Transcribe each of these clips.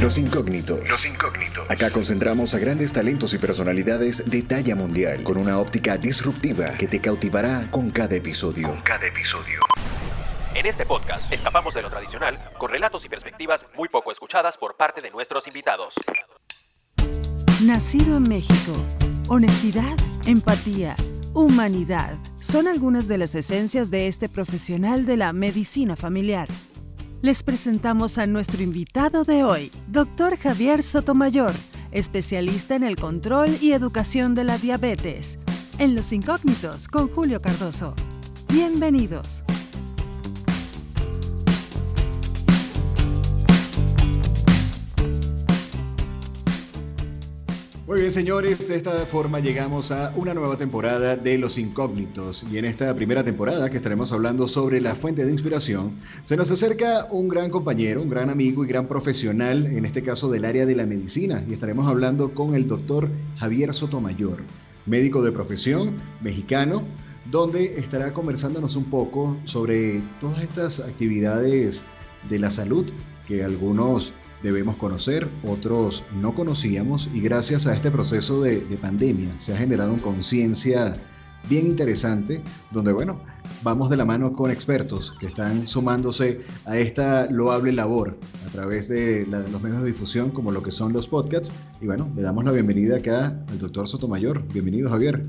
Los incógnitos. Los incógnitos. Acá concentramos a grandes talentos y personalidades de talla mundial con una óptica disruptiva que te cautivará con cada episodio. Con cada episodio. En este podcast escapamos de lo tradicional con relatos y perspectivas muy poco escuchadas por parte de nuestros invitados. Nacido en México. Honestidad, empatía, humanidad son algunas de las esencias de este profesional de la medicina familiar. Les presentamos a nuestro invitado de hoy, Dr. Javier Sotomayor, especialista en el control y educación de la diabetes. En Los Incógnitos con Julio Cardoso. Bienvenidos. Muy bien, señores, de esta forma llegamos a una nueva temporada de Los Incógnitos. Y en esta primera temporada, que estaremos hablando sobre la fuente de inspiración, se nos acerca un gran compañero, un gran amigo y gran profesional, en este caso del área de la medicina. Y estaremos hablando con el doctor Javier Sotomayor, médico de profesión, mexicano, donde estará conversándonos un poco sobre todas estas actividades de la salud que algunos debemos conocer, otros no conocíamos y gracias a este proceso de, pandemia se ha generado una conciencia bien interesante donde, bueno, vamos de la mano con expertos que están sumándose a esta loable labor a través de, los medios de difusión como lo que son los podcasts. Y bueno, le damos la bienvenida acá al doctor Sotomayor. Bienvenido, Javier.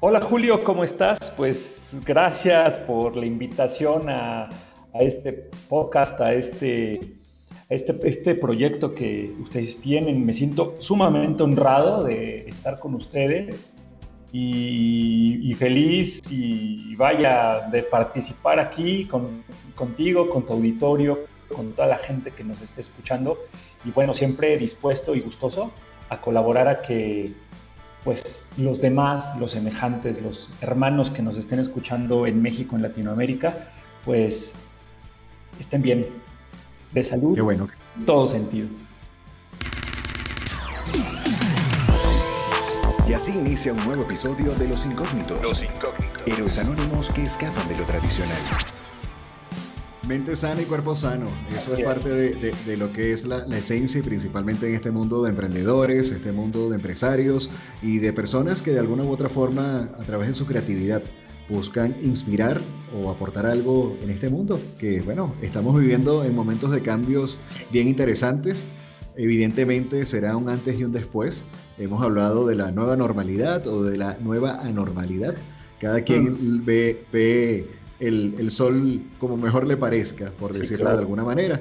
Hola Julio, ¿cómo estás? Pues gracias por la invitación a, a este podcast, a este este, este proyecto que ustedes tienen. Me siento sumamente honrado de estar con ustedes y, feliz y vaya de participar aquí con, contigo, con tu auditorio, con toda la gente que nos esté escuchando. Y bueno, siempre dispuesto y gustoso a colaborar a que pues los demás, los semejantes, los hermanos que nos estén escuchando en México, en Latinoamérica, pues estén bien, de salud. Qué bueno. Todo sentido. Y así inicia un nuevo episodio de Los Incógnitos. Los Incógnitos. Héroes anónimos que escapan de lo tradicional. Mente sana y cuerpo sano. Eso es parte de, lo que es la, la, esencia y principalmente en este mundo de emprendedores, este mundo de empresarios y de personas que de alguna u otra forma, a través de su creatividad, buscan inspirar o aportar algo en este mundo, que bueno, estamos viviendo en momentos de cambios bien interesantes. Evidentemente será un antes y un después. Hemos hablado de la nueva normalidad o de la nueva anormalidad. Cada quien mm. ve, ve el, sol como mejor le parezca, por decirlo de alguna manera.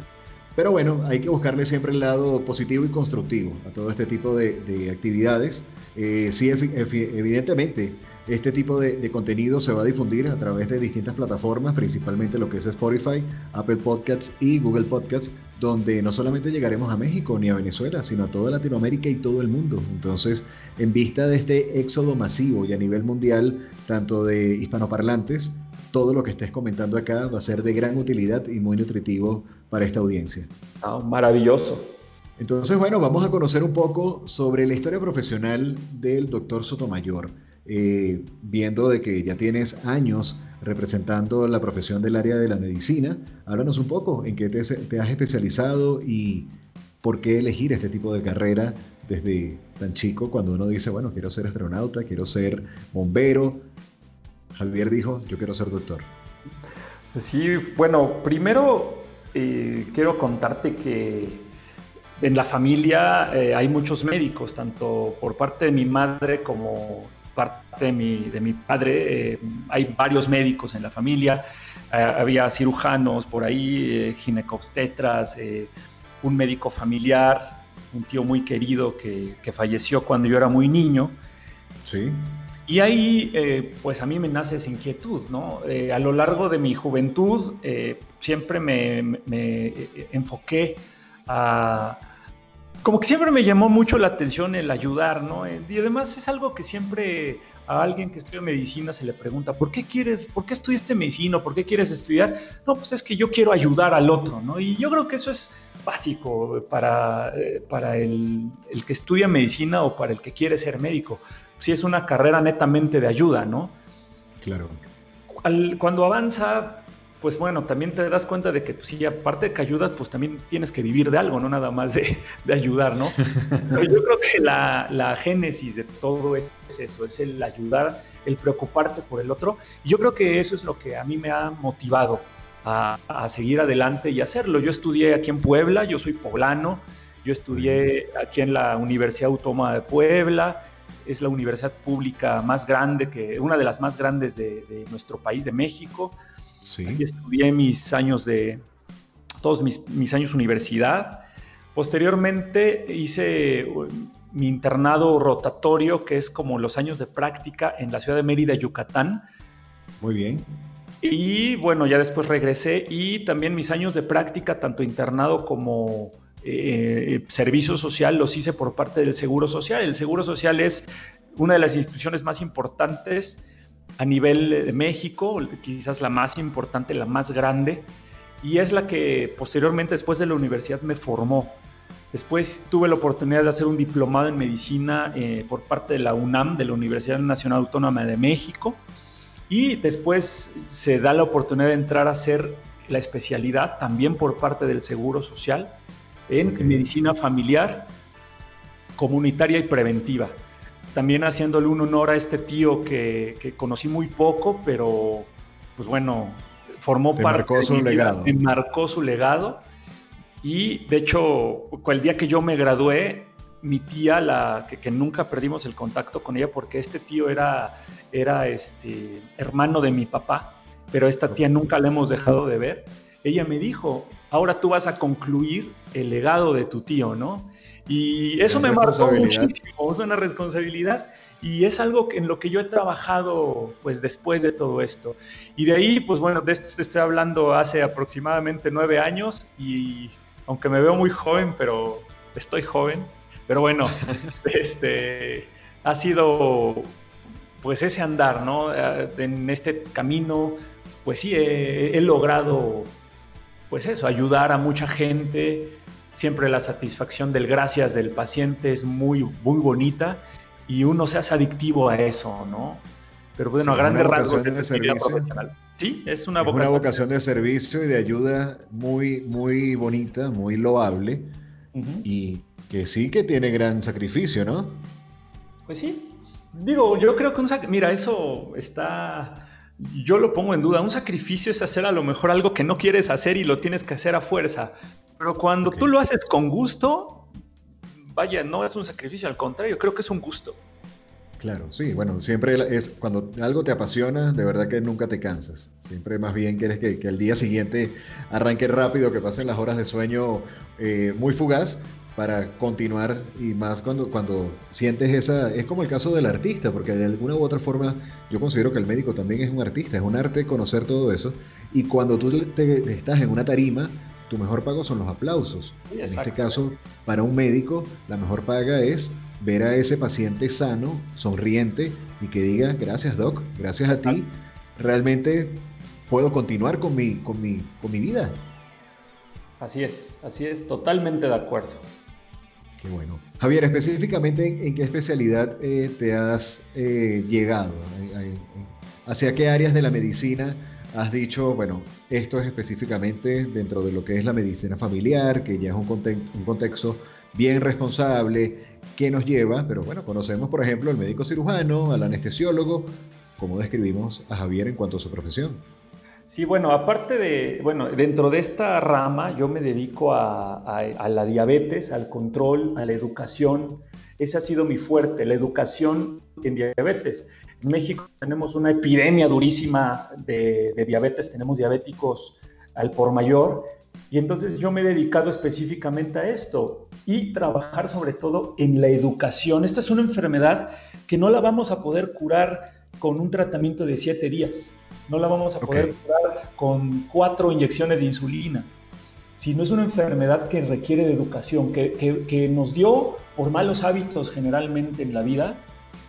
Pero bueno, hay que buscarle siempre el lado positivo y constructivo a todo este tipo de, actividades. Eh, sí, evidentemente, este tipo de, contenido se va a difundir a través de distintas plataformas, principalmente lo que es Spotify, Apple Podcasts y Google Podcasts, donde no solamente llegaremos a México ni a Venezuela, sino a toda Latinoamérica y todo el mundo. Entonces, en vista de este éxodo masivo y a nivel mundial, tanto de hispanoparlantes, todo lo que estés comentando acá va a ser de gran utilidad y muy nutritivo para esta audiencia. Ah, maravilloso. Entonces, bueno, vamos a conocer un poco sobre la historia profesional del doctor Sotomayor. Eh, viendo de que ya tienes años representando la profesión del área de la medicina, háblanos un poco en qué te, has especializado y por qué elegir este tipo de carrera desde tan chico cuando uno dice, bueno, quiero ser astronauta, quiero ser bombero. Javier dijo, yo quiero ser doctor. Sí, bueno, primero eh, quiero contarte que en la familia eh, hay muchos médicos, tanto por parte de mi madre como parte de mi, de mi padre, eh, hay varios médicos en la familia, eh, había cirujanos por ahí, eh, ginecobstetras, un médico familiar, un tío muy querido que, que, falleció cuando yo era muy niño. Sí. Y ahí, pues a mí me nace esa inquietud, ¿no? a lo largo de mi juventud siempre me, me enfoqué a como que siempre me llamó mucho la atención el ayudar, ¿no? Y además es algo que siempre a alguien que estudia medicina se le pregunta, ¿por qué quieres, por qué estudiaste medicina? ¿Por qué quieres estudiar? No, pues es que yo quiero ayudar al otro, ¿no? Y yo creo que eso es básico para, eh, para el, el, que estudia medicina o para el que quiere ser médico. Si es una carrera netamente de ayuda, ¿no? Claro. cuando avanza pues bueno, también te das cuenta de que, pues sí, aparte de que ayudas, pues también tienes que vivir de algo, no nada más de, ayudar, ¿no? Pero yo creo que la, la, génesis de todo es eso, es el ayudar, el preocuparte por el otro. Y yo creo que eso es lo que a mí me ha motivado a, a seguir adelante y hacerlo. Yo estudié aquí en Puebla, yo soy poblano, yo estudié aquí en la Universidad Autónoma de Puebla, es la universidad pública más grande, que, una de las más grandes de, nuestro país, de México. Sí. estudié mis años de, todos mis, mis años universidad. Posteriormente hice uh, mi internado rotatorio, que es como los años de práctica en la ciudad de Mérida, Yucatán. Muy bien. Y bueno, ya después regresé y también mis años de práctica, tanto internado como eh, servicio social los hice por parte del Seguro Social. El Seguro Social es una de las instituciones más importantes a nivel de México, quizás la más importante, la más grande, y es la que posteriormente, después de la universidad, me formó. Después tuve la oportunidad de hacer un diplomado en medicina eh, por parte de la UNAM, de la Universidad Nacional Autónoma de México, y después se da la oportunidad de entrar a hacer la especialidad también por parte del Seguro Social en medicina familiar, comunitaria y preventiva. También haciéndole un honor a este tío que, conocí muy poco, pero pues bueno, formó parte marcó su legado. me marcó su legado. Y de hecho, el día que yo me gradué, mi tía, la que, nunca perdimos el contacto con ella, porque este tío era, era este, hermano de mi papá, pero esta tía nunca la hemos dejado de ver. Ella me dijo, ahora tú vas a concluir el legado de tu tío, ¿no? Y eso me marcó muchísimo, es una responsabilidad y es algo en lo que yo he trabajado pues después de todo esto. Y de ahí, pues bueno, de esto te estoy hablando hace aproximadamente nueve años y aunque me veo muy joven, pero estoy joven, pero bueno, este, ha sido pues ese andar, ¿no? Eh, en este camino, pues sí, he logrado pues eso, ayudar a mucha gente. Siempre la satisfacción del gracias del paciente es muy, muy bonita y uno se hace adictivo a eso, ¿no? Pero bueno, a grandes rasgos de servicio. Sí, es una vocación. una vocación de servicio y de ayuda muy, muy bonita, muy loable y que sí que tiene gran sacrificio, ¿no? Pues sí. Digo, yo creo que un mira, eso está yo lo pongo en duda. Un sacrificio es hacer a lo mejor algo que no quieres hacer y lo tienes que hacer a fuerza. Pero cuando tú lo haces con gusto, vaya, no es un sacrificio, al contrario, creo que es un gusto. Claro, sí, bueno, siempre es cuando algo te apasiona, de verdad que nunca te cansas. Siempre más bien quieres que, que el día siguiente arranque rápido, que pasen las horas de sueño eh, muy fugaz, para continuar y más cuando, cuando sientes esa, es como el caso del artista, porque de alguna u otra forma yo considero que el médico también es un artista, es un arte conocer todo eso, y cuando tú te, estás en una tarima, tu mejor pago son los aplausos. en este caso, para un médico, la mejor paga es ver a ese paciente sano, sonriente, y que diga, gracias doc, gracias a ti, realmente puedo continuar con mi, con mi, con mi vida. Así es, así es, totalmente de acuerdo. Qué bueno. Javier, específicamente, ¿en, qué especialidad eh, te has eh, llegado? ¿Hacia qué áreas de la medicina has dicho, bueno, esto es específicamente dentro de lo que es la medicina familiar, que ya es un, un contexto bien responsable, que nos lleva, pero bueno, conocemos, por ejemplo, al médico cirujano, al anestesiólogo, ¿cómo describimos a Javier en cuanto a su profesión? Sí, bueno, aparte de, bueno, dentro de esta rama yo me dedico a, la diabetes, al control, a la educación. Ese ha sido mi fuerte, la educación en diabetes. En México tenemos una epidemia durísima de, de diabetes, tenemos diabéticos al por mayor, y entonces yo me he dedicado específicamente a esto y trabajar sobre todo en la educación. Esta es una enfermedad que no la vamos a poder curar con un tratamiento de siete días no la vamos a poder curar con cuatro inyecciones de insulina, sino es una enfermedad que requiere de educación, que, nos dio por malos hábitos generalmente en la vida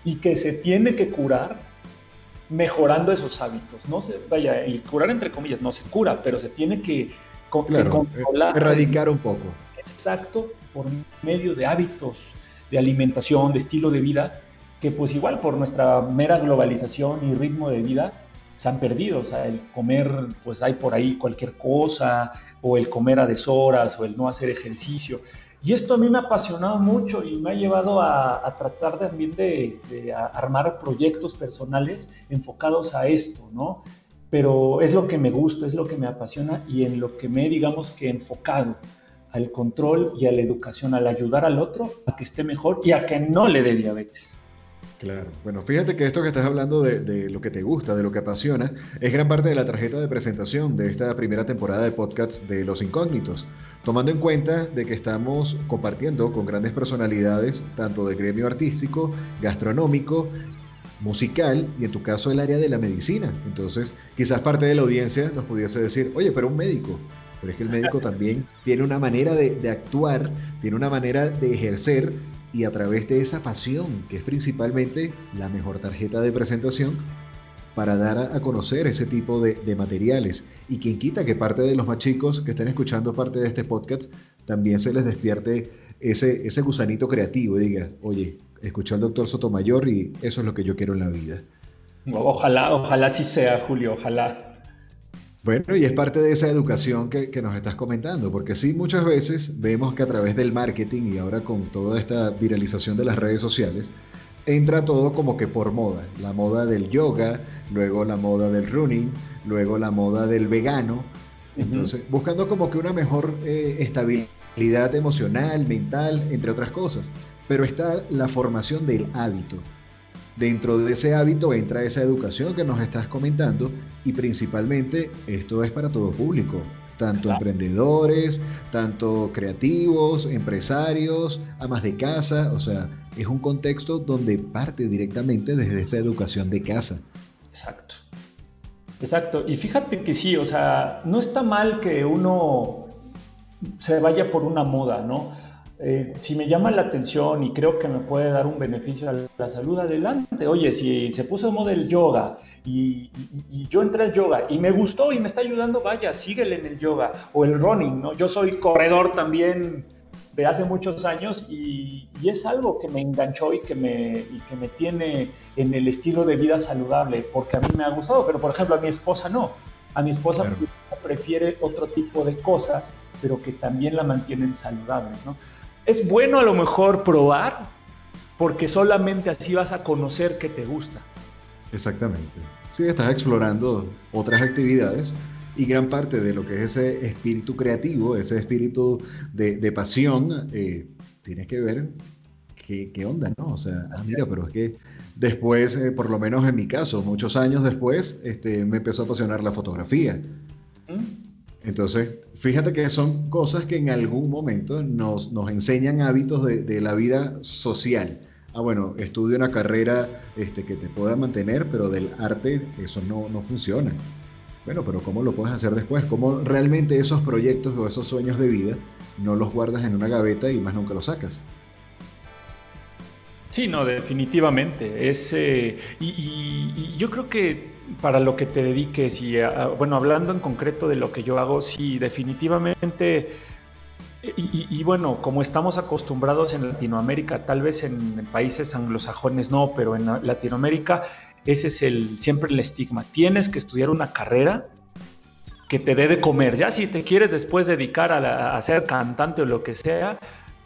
y que se tiene que curar mejorando esos hábitos. No se, vaya, y curar entre comillas, no se cura, pero se tiene que, controlar. Erradicar un poco. Exacto, por medio de hábitos de alimentación, de estilo de vida, que pues igual por nuestra mera globalización y ritmo de vida, se han perdido, o sea, el comer, pues hay por ahí cualquier cosa, o el comer a deshoras, o el no hacer ejercicio. Y esto a mí me ha apasionado mucho y me ha llevado a, tratar también de, de armar proyectos personales enfocados a esto, ¿no? Pero es lo que me gusta, es lo que me apasiona y en lo que me, digamos que enfocado al control y a la educación, al ayudar al otro a que esté mejor y a que no le dé diabetes. Claro. Bueno, fíjate que esto que estás hablando de, lo que te gusta, de lo que apasiona, es gran parte de la tarjeta de presentación de esta primera temporada de podcasts de Los Incógnitos, tomando en cuenta de que estamos compartiendo con grandes personalidades, tanto de gremio artístico, gastronómico, musical y en tu caso el área de la medicina. Entonces, quizás parte de la audiencia nos pudiese decir, oye, pero un médico. Pero es que el médico también tiene una manera de, de actuar, tiene una manera de ejercer y a través de esa pasión, que es principalmente la mejor tarjeta de presentación, para dar a conocer ese tipo de, materiales. Y quien quita que parte de los más chicos que estén escuchando parte de este podcast también se les despierte ese, ese gusanito creativo y diga, oye, escuché al doctor Sotomayor y eso es lo que yo quiero en la vida. Ojalá, ojalá sí sea, Julio, ojalá. Bueno, y es parte de esa educación que, nos estás comentando, porque sí, muchas veces vemos que a través del marketing y ahora con toda esta viralización de las redes sociales, entra todo como que por moda. La moda del yoga, luego la moda del running, luego la moda del vegano. Entonces, buscando como que una mejor eh, estabilidad emocional, mental, entre otras cosas. Pero está la formación del hábito. Dentro de ese hábito entra esa educación que nos estás comentando y principalmente esto es para todo público, tanto emprendedores, tanto creativos, empresarios, amas de casa, o sea, es un contexto donde parte directamente desde esa educación de casa. Exacto. Exacto. Y fíjate que sí, o sea, no está mal que uno se vaya por una moda, ¿no? Eh, si me llama la atención y creo que me puede dar un beneficio a la salud, adelante. Oye, si se puso de moda el yoga y, yo entré al yoga y me gustó y me está ayudando, vaya, síguele en el yoga. O el running, ¿no? Yo soy corredor también de hace muchos años y, es algo que me enganchó y que me, que me tiene en el estilo de vida saludable, porque a mí me ha gustado, pero por ejemplo a mi esposa no. A mi esposa prefiere otro tipo de cosas, pero que también la mantienen saludables, ¿no? Es bueno a lo mejor probar, porque solamente así vas a conocer que te gusta. Exactamente. Sí, estás explorando otras actividades y gran parte de lo que es ese espíritu creativo, ese espíritu de, pasión, eh, tienes que ver qué, qué, onda, ¿no? O sea, ah, mira, pero es que después, eh, por lo menos en mi caso, muchos años después, este, me empezó a apasionar la fotografía. ¿Mm? Entonces, fíjate que son cosas que en algún momento nos, enseñan hábitos de, la vida social. Ah, bueno, estudio una carrera este, que te pueda mantener, pero del arte eso no, no funciona. Bueno, pero ¿cómo lo puedes hacer después? ¿Cómo realmente esos proyectos o esos sueños de vida no los guardas en una gaveta y más nunca los sacas? Sí, no, definitivamente. Es, eh, y, yo creo que para lo que te dediques, y bueno, hablando en concreto de lo que yo hago, sí, definitivamente. Y, bueno, como estamos acostumbrados en Latinoamérica, tal vez en, países anglosajones no, pero en Latinoamérica ese es el siempre el estigma. Tienes que estudiar una carrera que te dé de comer. Ya si te quieres después dedicar a, a ser cantante o lo que sea,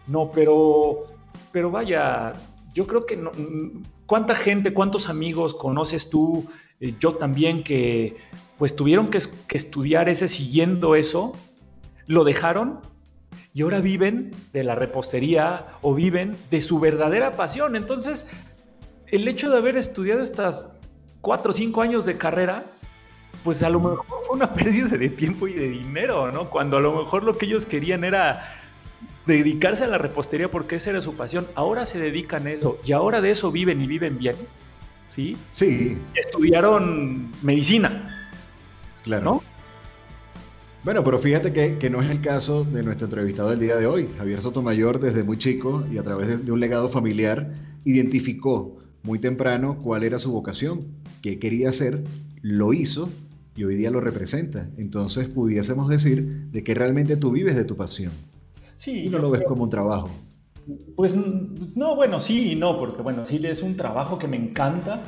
no, pero, pero vaya, yo creo que no, cuánta gente, cuántos amigos conoces tú, eh, yo también, que pues tuvieron que, estudiar ese siguiendo eso, lo dejaron y ahora viven de la repostería o viven de su verdadera pasión. Entonces, el hecho de haber estudiado estas cuatro o cinco años de carrera, pues a lo mejor fue una pérdida de tiempo y de dinero, ¿no? Cuando a lo mejor lo que ellos querían era dedicarse a la repostería porque esa era su pasión. Ahora se dedican a eso y ahora de eso viven y viven bien. ¿Sí? Sí. Estudiaron medicina. Claro. ¿No? Bueno, pero fíjate que, no es el caso de nuestro entrevistado del día de hoy. Javier Sotomayor, desde muy chico y a través de, un legado familiar, identificó muy temprano cuál era su vocación, qué quería hacer, lo hizo y hoy día lo representa. Entonces pudiésemos decir de que realmente tú vives de tu pasión. Sí. Y no lo ves como un trabajo. Pues no, bueno, sí y no, porque bueno, sí es un trabajo que me encanta,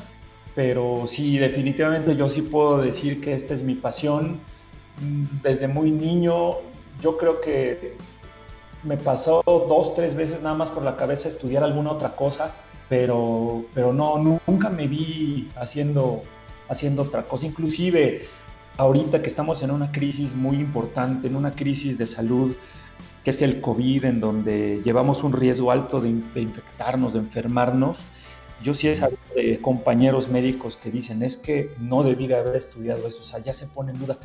pero sí, definitivamente yo sí puedo decir que esta es mi pasión. Desde muy niño, yo creo que me pasó dos, tres veces nada más por la cabeza estudiar alguna otra cosa, pero, pero no, nunca me vi haciendo, haciendo otra cosa. Inclusive ahorita que estamos en una crisis muy importante, en una crisis de salud, que es el COVID, en donde llevamos un riesgo alto de, infectarnos, de enfermarnos, yo sí he sabido de compañeros médicos que dicen, es que no debí de haber estudiado eso, o sea, ya se pone en duda.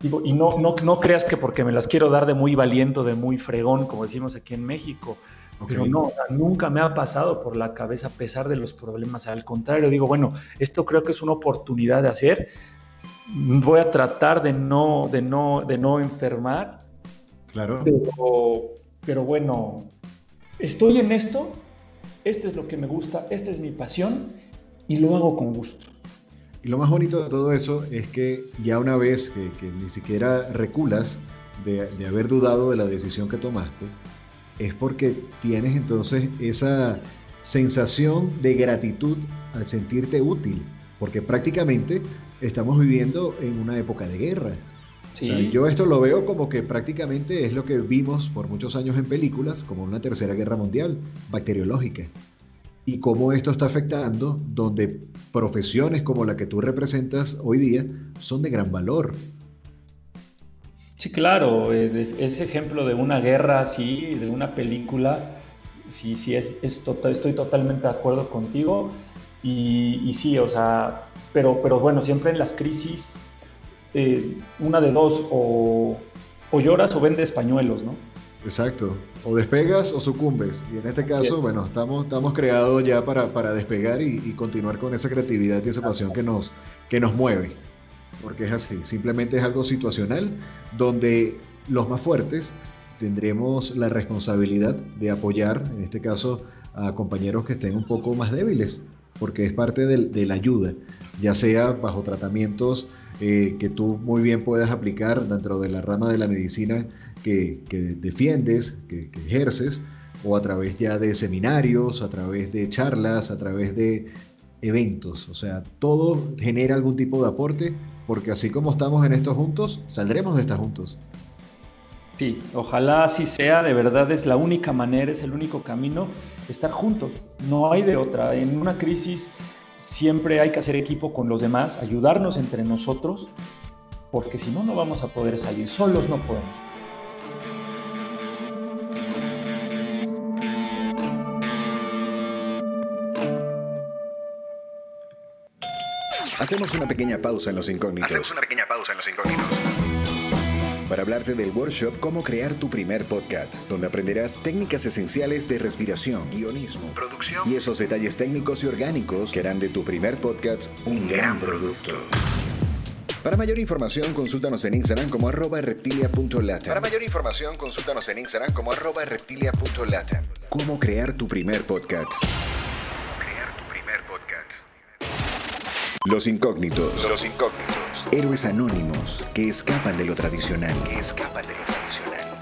Digo, y no, no, no creas que porque me las quiero dar de muy valiente, de muy fregón, como decimos aquí en México, pero no, nunca me ha pasado por la cabeza a pesar de los problemas. Al contrario, digo, bueno, esto creo que es una oportunidad de hacer. Voy a tratar de no, de no, de no enfermar. Claro. Pero, pero bueno, estoy en esto, esto es lo que me gusta, esta es mi pasión y lo hago con gusto. Y lo más bonito de todo eso es que ya una vez que, ni siquiera reculas de, de, haber dudado de la decisión que tomaste, es porque tienes entonces esa sensación de gratitud al sentirte útil, porque prácticamente estamos viviendo en una época de guerra. Yo esto lo veo como que prácticamente es lo que vimos por muchos años en películas, como una tercera guerra mundial, bacteriológica y cómo esto está afectando donde profesiones como la que tú representas hoy día son de gran valor. Sí, claro, eh, ese ejemplo de una guerra así, de una película, sí, sí, es, tota, estoy totalmente de acuerdo contigo. Y, sí, o sea, pero, pero bueno, siempre en las crisis, eh, una de dos, o, o lloras o vendes pañuelos, ¿no? Exacto. O despegas o sucumbes. Y en este caso, bueno, estamos, estamos creados ya para, para despegar y, continuar con esa creatividad y esa pasión que nos, que nos mueve. Porque es así, simplemente es algo situacional donde los más fuertes tendremos la responsabilidad de apoyar, en este caso, a compañeros que estén un poco más débiles, porque es parte de la ayuda, ya sea bajo tratamientos eh, que tú muy bien puedas aplicar dentro de la rama de la medicina que, defiendes, que, ejerces, o a través ya de seminarios, a través de charlas, a través de eventos. O sea, todo genera algún tipo de aporte, porque así como estamos en esto juntos, saldremos de estar juntos. Sí, ojalá así sea, de verdad es la única manera, es el único camino, estar juntos, no hay de otra. En una crisis siempre hay que hacer equipo con los demás, ayudarnos entre nosotros, porque si no, no vamos a poder salir. Solos no podemos. Hacemos una pequeña pausa en los incógnitos. Hacemos una pequeña pausa en los incógnitos. Para hablarte del workshop Cómo crear tu primer podcast, donde aprenderás técnicas esenciales de respiración, guionismo, producción y esos detalles técnicos y orgánicos que harán de tu primer podcast un gran producto. Para mayor información, consúltanos en Instagram como arroba reptilia.lata. Para mayor información, consúltanos en Instagram como arroba reptilia.lata. Cómo crear tu primer podcast. Crear tu primer podcast. Los incógnitos. Los incógnitos. Héroes anónimos que escapan de lo tradicional. Que escapan de lo tradicional.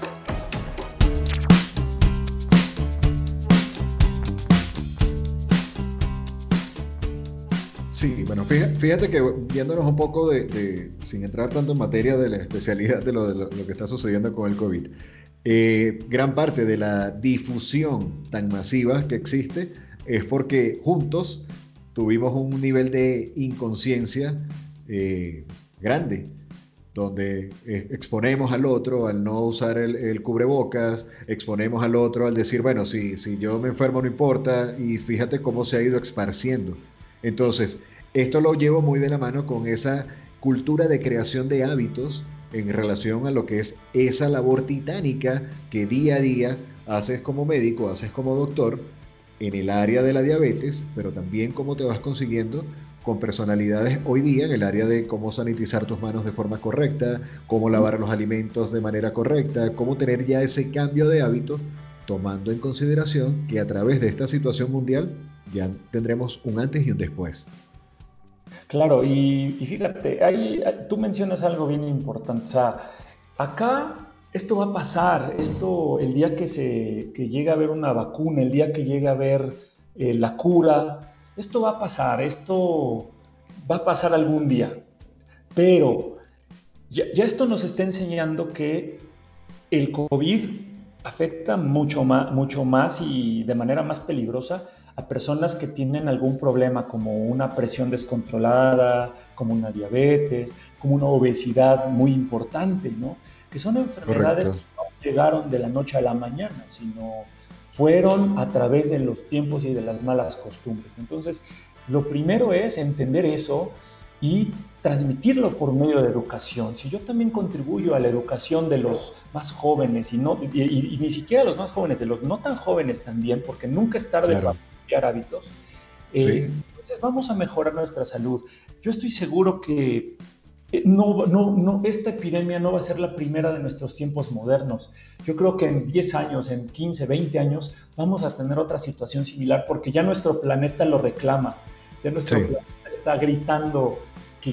Sí, bueno, fíjate que viéndonos un poco de, sin entrar tanto en materia de la especialidad de lo, de lo, que está sucediendo con el COVID, eh, gran parte de la difusión tan masiva que existe es porque juntos tuvimos un nivel de inconsciencia eh, grande, donde eh, exponemos al otro al no usar el, cubrebocas, exponemos al otro al decir, bueno, si, si yo me enfermo no importa, y fíjate cómo se ha ido esparciendo. Entonces, esto lo llevo muy de la mano con esa cultura de creación de hábitos en relación a lo que es esa labor titánica que día a día haces como médico, haces como doctor en el área de la diabetes, pero también cómo te vas consiguiendo con personalidades hoy día en el área de cómo sanitizar tus manos de forma correcta, cómo lavar los alimentos de manera correcta, cómo tener ya ese cambio de hábito, tomando en consideración que a través de esta situación mundial ya tendremos un antes y un después. Claro, y, fíjate, ahí, tú mencionas algo bien importante. O sea, acá esto va a pasar, esto el día que se que llegue a haber una vacuna, el día que llegue a haber eh, la cura, esto va a pasar, esto va a pasar algún día, pero ya, esto nos está enseñando que el COVID afecta mucho más, mucho más y de manera más peligrosa a personas que tienen algún problema como una presión descontrolada, como una diabetes, como una obesidad muy importante, ¿no? Que son enfermedades que no llegaron de la noche a la mañana, sino fueron a través de los tiempos y de las malas costumbres. Entonces, lo primero es entender eso y transmitirlo por medio de educación. Si yo también contribuyo a la educación de los más jóvenes y, no, y, ni siquiera los más jóvenes, de los no tan jóvenes también, porque nunca es tarde para cambiar hábitos, eh, entonces vamos a mejorar nuestra salud. Yo estoy seguro que no, no, no, esta epidemia no va a ser la primera de nuestros tiempos modernos. Yo creo que en 10 años, en 15, 20 años, vamos a tener otra situación similar porque ya nuestro planeta lo reclama. Ya nuestro planeta está gritando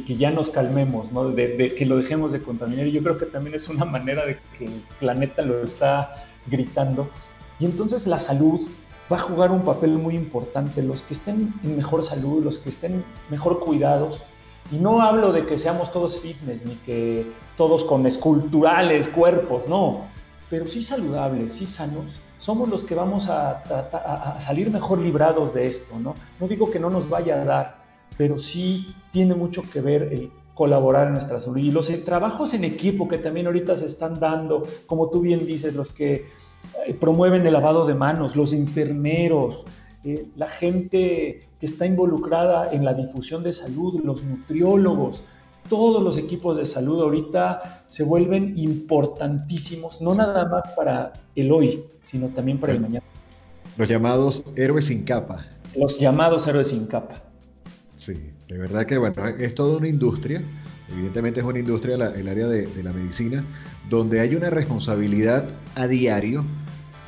que, ya nos calmemos, ¿no? de, que lo dejemos de contaminar. Y yo creo que también es una manera de que el planeta lo está gritando. Y entonces la salud va a jugar un papel muy importante. Los que estén en mejor salud, los que estén mejor cuidados, y no hablo de que seamos todos fitness, ni que todos con esculturales cuerpos, no, pero sí saludables, sí sanos, somos los que vamos a, salir mejor librados de esto, ¿no? No digo que no nos vaya a dar, pero sí tiene mucho que ver el colaborar en nuestra salud. Y los trabajos en equipo que también ahorita se están dando, como tú bien dices, los que eh, promueven el lavado de manos, los enfermeros, eh, la gente que está involucrada en la difusión de salud, los nutriólogos, todos los equipos de salud ahorita se vuelven importantísimos, no nada más para el hoy, sino también para el mañana. Los llamados héroes sin capa. Los llamados héroes sin capa. Sí, de verdad que bueno, es toda una industria, evidentemente es una industria el área de, la medicina, donde hay una responsabilidad a diario,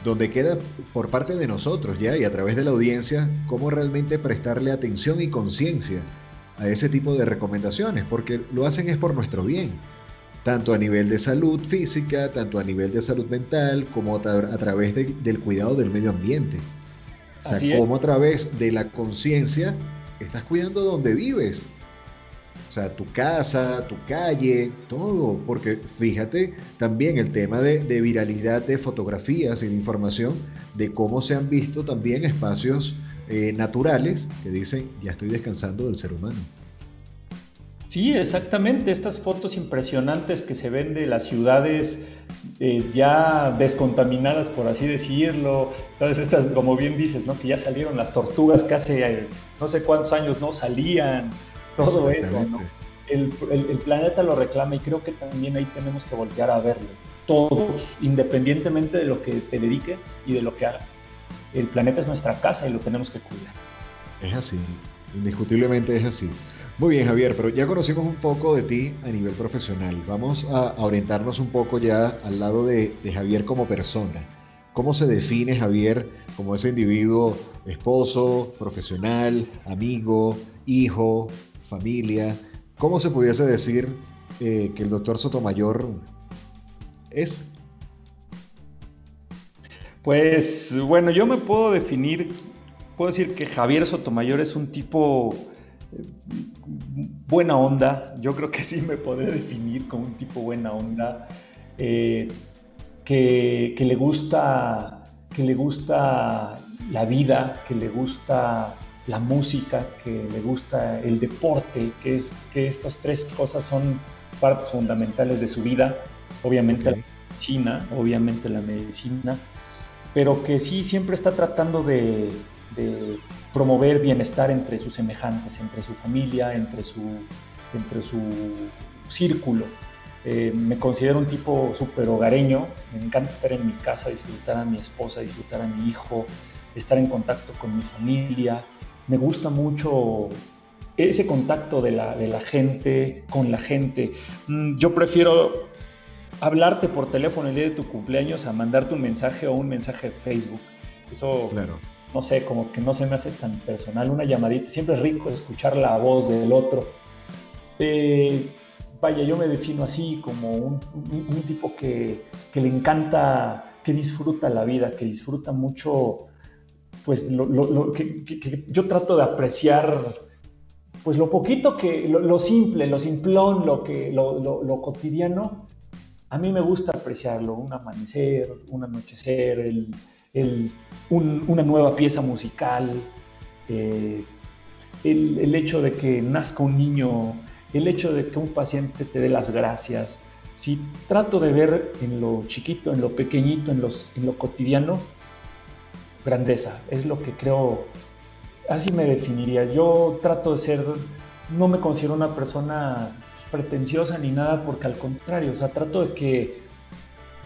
donde queda por parte de nosotros ya y a través de la audiencia cómo realmente prestarle atención y conciencia a ese tipo de recomendaciones, porque lo hacen es por nuestro bien, tanto a nivel de salud física, tanto a nivel de salud mental, como a, través del cuidado del medio ambiente. O sea, como a través de la conciencia estás cuidando donde vives. O sea, tu casa, tu calle, todo. Porque fíjate también el tema de, viralidad de fotografías y de información de cómo se han visto también espacios eh, naturales que dicen, ya estoy descansando del ser humano. Sí, exactamente. Estas fotos impresionantes que se ven de las ciudades eh, ya descontaminadas, por así decirlo. Todas estas, como bien dices, ¿no? que ya salieron las tortugas que hace eh, no sé cuántos años no salían. Todo eso. El, el, planeta lo reclama y creo que también ahí tenemos que voltear a verlo. Todos, independientemente de lo que te dediques y de lo que hagas. El planeta es nuestra casa y lo tenemos que cuidar. Es así, indiscutiblemente es así. Muy bien, Javier, pero ya conocimos un poco de ti a nivel profesional. Vamos a, orientarnos un poco ya al lado de, Javier como persona. ¿Cómo se define Javier como ese individuo, esposo, profesional, amigo, hijo, familia? ¿Cómo se pudiese decir eh, que el doctor Sotomayor es? Pues bueno, yo me puedo definir, puedo decir que Javier Sotomayor es un tipo buena onda, yo creo que sí me podré definir como un tipo buena onda, eh, que, le gusta, que le gusta la vida, que le gusta la música, que le gusta el deporte, que es que estas tres cosas son partes fundamentales de su vida, obviamente la medicina, obviamente la medicina, pero que sí siempre está tratando de promover bienestar entre sus semejantes, entre su familia, entre su, entre su círculo. Eh, me considero un tipo súper hogareño, me encanta estar en mi casa, disfrutar a mi esposa, disfrutar a mi hijo, estar en contacto con mi familia. Me gusta mucho ese contacto de la, de la gente con la gente. Mm, yo prefiero hablarte por teléfono el día de tu cumpleaños a mandarte un mensaje o un mensaje de Facebook. Eso claro no sé, como que no se me hace tan personal, una llamadita, siempre es rico escuchar la voz del otro. Eh, vaya, yo me defino así como un, tipo que, le encanta, que disfruta la vida, que disfruta mucho pues lo, que, yo trato de apreciar, pues lo poquito que, lo, simple, lo simplón, lo, que, lo, cotidiano, a mí me gusta apreciarlo, un amanecer, un anochecer, el, una nueva pieza musical, eh, el, el, hecho de que nazca un niño, el hecho de que un paciente te dé las gracias. Si trato de ver en lo chiquito, en lo pequeñito, en, los, en lo cotidiano, grandeza, es lo que creo, así me definiría. Yo trato de ser, no me considero una persona pretenciosa ni nada, porque al contrario, o sea, trato de que,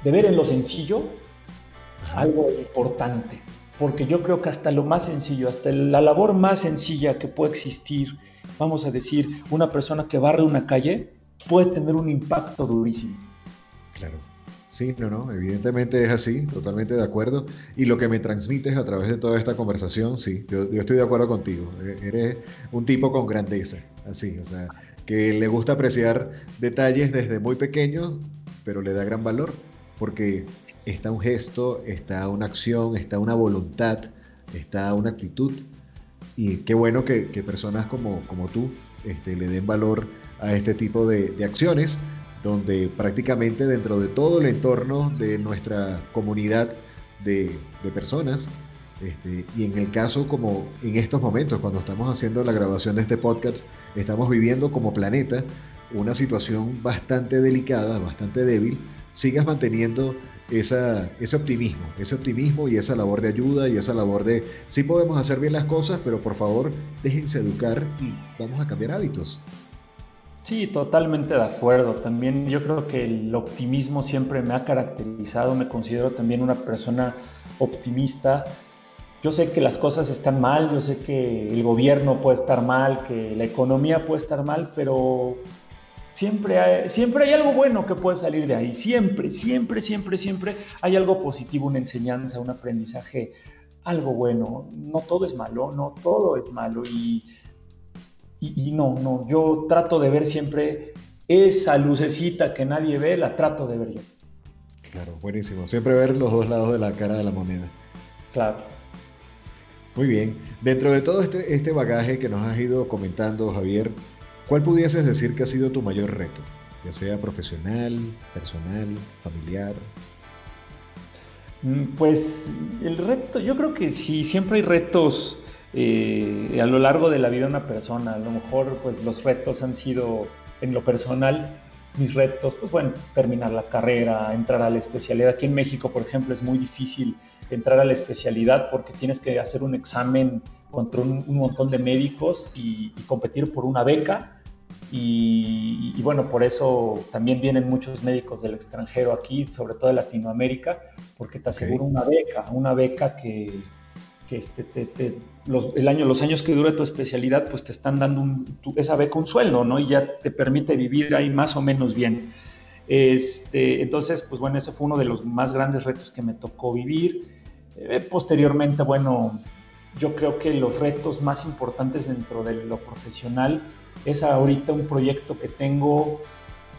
de ver en lo sencillo algo importante, porque yo creo que hasta lo más sencillo, hasta la labor más sencilla que puede existir, vamos a decir, una persona que barre una calle, puede tener un impacto durísimo. Claro. Sí, no, no, evidentemente es así, totalmente de acuerdo. Y lo que me transmites a través de toda esta conversación, sí, yo, estoy de acuerdo contigo. E, eres un tipo con grandeza, así, o sea, que le gusta apreciar detalles desde muy pequeños, pero le da gran valor, porque está un gesto, está una acción, está una voluntad, está una actitud. Y qué bueno que, personas como, como tú este, le den valor a este tipo de acciones donde prácticamente dentro de todo el entorno de nuestra comunidad de, personas, este, y en el caso como en estos momentos, cuando estamos haciendo la grabación de este podcast, estamos viviendo como planeta una situación bastante delicada, bastante débil, sigas manteniendo ese optimismo, ese optimismo y esa labor de ayuda y esa labor de sí podemos hacer bien las cosas, pero por favor déjense educar y vamos a cambiar hábitos. Sí, totalmente de acuerdo. También yo creo que el optimismo siempre me ha caracterizado. Me considero también una persona optimista. Yo sé que las cosas están mal, yo sé que el gobierno puede estar mal, que la economía puede estar mal, pero siempre hay, siempre hay algo bueno que puede salir de ahí. Siempre, siempre, siempre, siempre hay algo positivo, una enseñanza, un aprendizaje, algo bueno. No todo es malo, no todo es malo. Y y, no, no, yo trato de ver siempre esa lucecita que nadie ve, la trato de ver yo. Claro, buenísimo. Siempre ver los dos lados de la cara de la moneda. Claro. Muy bien. Dentro de todo este, este bagaje que nos has ido comentando, Javier, ¿cuál pudieses decir que ha sido tu mayor reto? Ya sea profesional, personal, familiar. Mm, pues el reto, yo creo que sí, siempre hay retos eh, a lo largo de la vida de una persona. A lo mejor pues los retos han sido en lo personal, mis retos, pues bueno, terminar la carrera, entrar a la especialidad. Aquí en México, por ejemplo, es muy difícil entrar a la especialidad porque tienes que hacer un examen contra un, montón de médicos y, competir por una beca. Y, y, bueno, por eso también vienen muchos médicos del extranjero aquí, sobre todo de Latinoamérica, porque te asegura una beca, una beca que, que este, los, el año, los años que dure tu especialidad, pues te están dando esa beca un sueldo, ¿no? Y ya te permite vivir ahí más o menos bien. Este, entonces, pues bueno, ese fue uno de los más grandes retos que me tocó vivir. Eh, posteriormente, bueno, yo creo que los retos más importantes dentro de lo profesional es ahorita un proyecto que tengo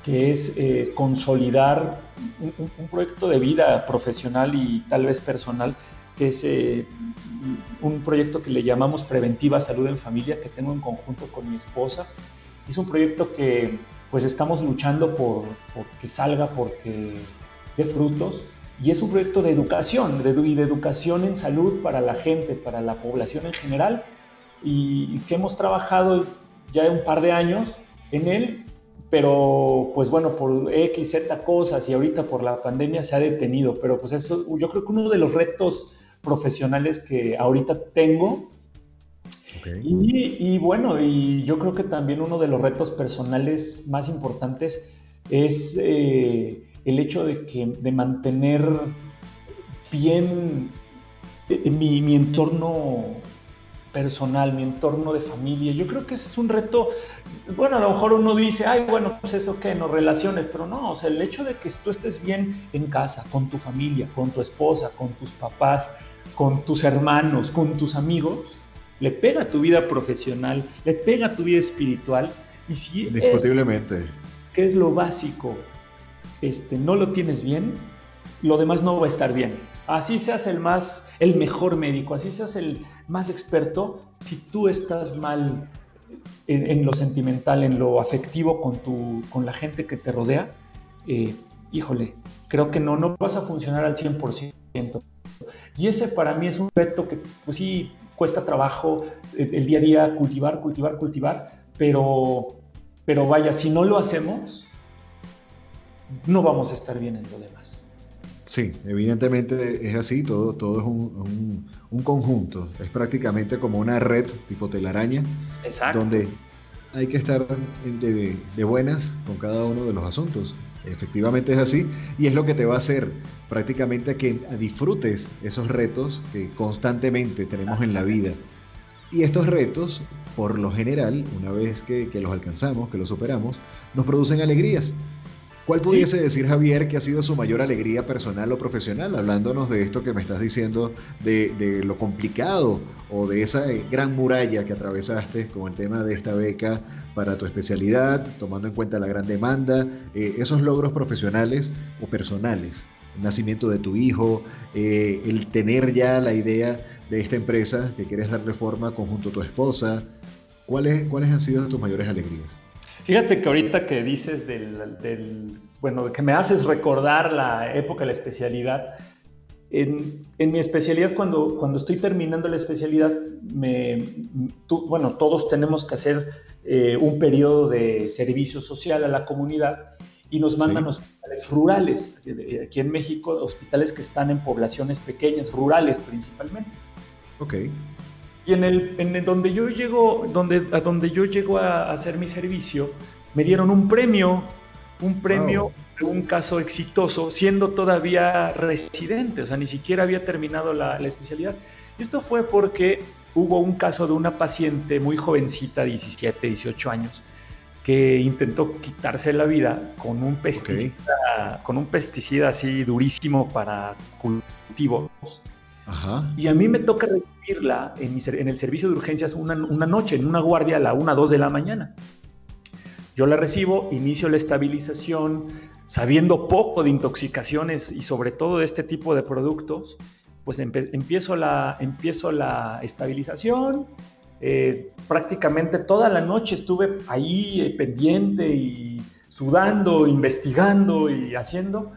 que es eh, consolidar un, un, proyecto de vida profesional y tal vez personal es eh, un proyecto que le llamamos Preventiva Salud en Familia, que tengo en conjunto con mi esposa. Es un proyecto que pues estamos luchando por, que salga, porque dé frutos. Y es un proyecto de educación, de, y de educación en salud para la gente, para la población en general, y que hemos trabajado ya un par de años en él, pero pues bueno, por X, Z cosas y ahorita por la pandemia se ha detenido, pero pues eso yo creo que uno de los retos profesionales que ahorita tengo. Y, bueno, y yo creo que también uno de los retos personales más importantes es eh, el hecho de, que, de mantener bien eh, mi, mi entorno personal, mi entorno de familia. Yo creo que ese es un reto, bueno, a lo mejor uno dice, ay, bueno, pues eso que no relaciones, pero no, o sea, el hecho de que tú estés bien en casa, con tu familia, con tu esposa, con tus papás, con tus hermanos, con tus amigos, le pega a tu vida profesional, le pega a tu vida espiritual. Y si Indiscutiblemente. que es lo básico, este, no lo tienes bien, lo demás no va a estar bien. Así seas el más, el mejor médico, así seas el más experto, si tú estás mal en, lo sentimental, en lo afectivo con, tu, con la gente que te rodea, eh, híjole, creo que no, no vas a funcionar al 100%. Y ese para mí es un reto que, pues sí, cuesta trabajo el, el día a día cultivar, cultivar, cultivar, pero, pero vaya, si no lo hacemos, no vamos a estar bien en lo demás. Sí, evidentemente es así, todo, todo es un, conjunto, es prácticamente como una red tipo telaraña, Exacto. donde hay que estar de, de, buenas con cada uno de los asuntos. Efectivamente es así y es lo que te va a hacer prácticamente que disfrutes esos retos que constantemente tenemos en la vida. Y estos retos, por lo general, una vez que, que los alcanzamos, que los superamos, nos producen alegrías. ¿Cuál pudiese decir Javier que ha sido su mayor alegría personal o profesional, hablándonos de esto que me estás diciendo, de, lo complicado o de esa eh, gran muralla que atravesaste con el tema de esta beca para tu especialidad, tomando en cuenta la gran demanda, eh, esos logros profesionales o personales, el nacimiento de tu hijo, eh, el tener ya la idea de esta empresa que quieres darle forma conjunto a tu esposa, ¿cuáles, ¿cuáles han sido tus mayores alegrías? Fíjate que ahorita que dices del, bueno, que me haces recordar la época de la especialidad, en, en, mi especialidad, cuando, cuando estoy terminando la especialidad, me, bueno, todos tenemos que hacer eh, un periodo de servicio social a la comunidad y nos mandan a hospitales rurales, aquí en México, hospitales que están en poblaciones pequeñas, rurales principalmente. Ok. Y en el, en donde yo llego, donde, a donde yo llego a, hacer mi servicio, me dieron un premio, un premio de un caso exitoso, siendo todavía residente, o sea, ni siquiera había terminado la, la especialidad. Esto fue porque hubo un caso de una paciente muy jovencita, 17, 18 años, que intentó quitarse la vida con un pesticida, con un pesticida así durísimo para cultivos. Y a mí me toca recibirla en, el servicio de urgencias una, noche, en una guardia a la 1, 2 de la mañana. Yo la recibo, inicio la estabilización, sabiendo poco de intoxicaciones y sobre todo de este tipo de productos, pues empiezo, la, empiezo la estabilización. Eh, prácticamente toda la noche estuve ahí eh, pendiente y sudando, investigando y haciendo.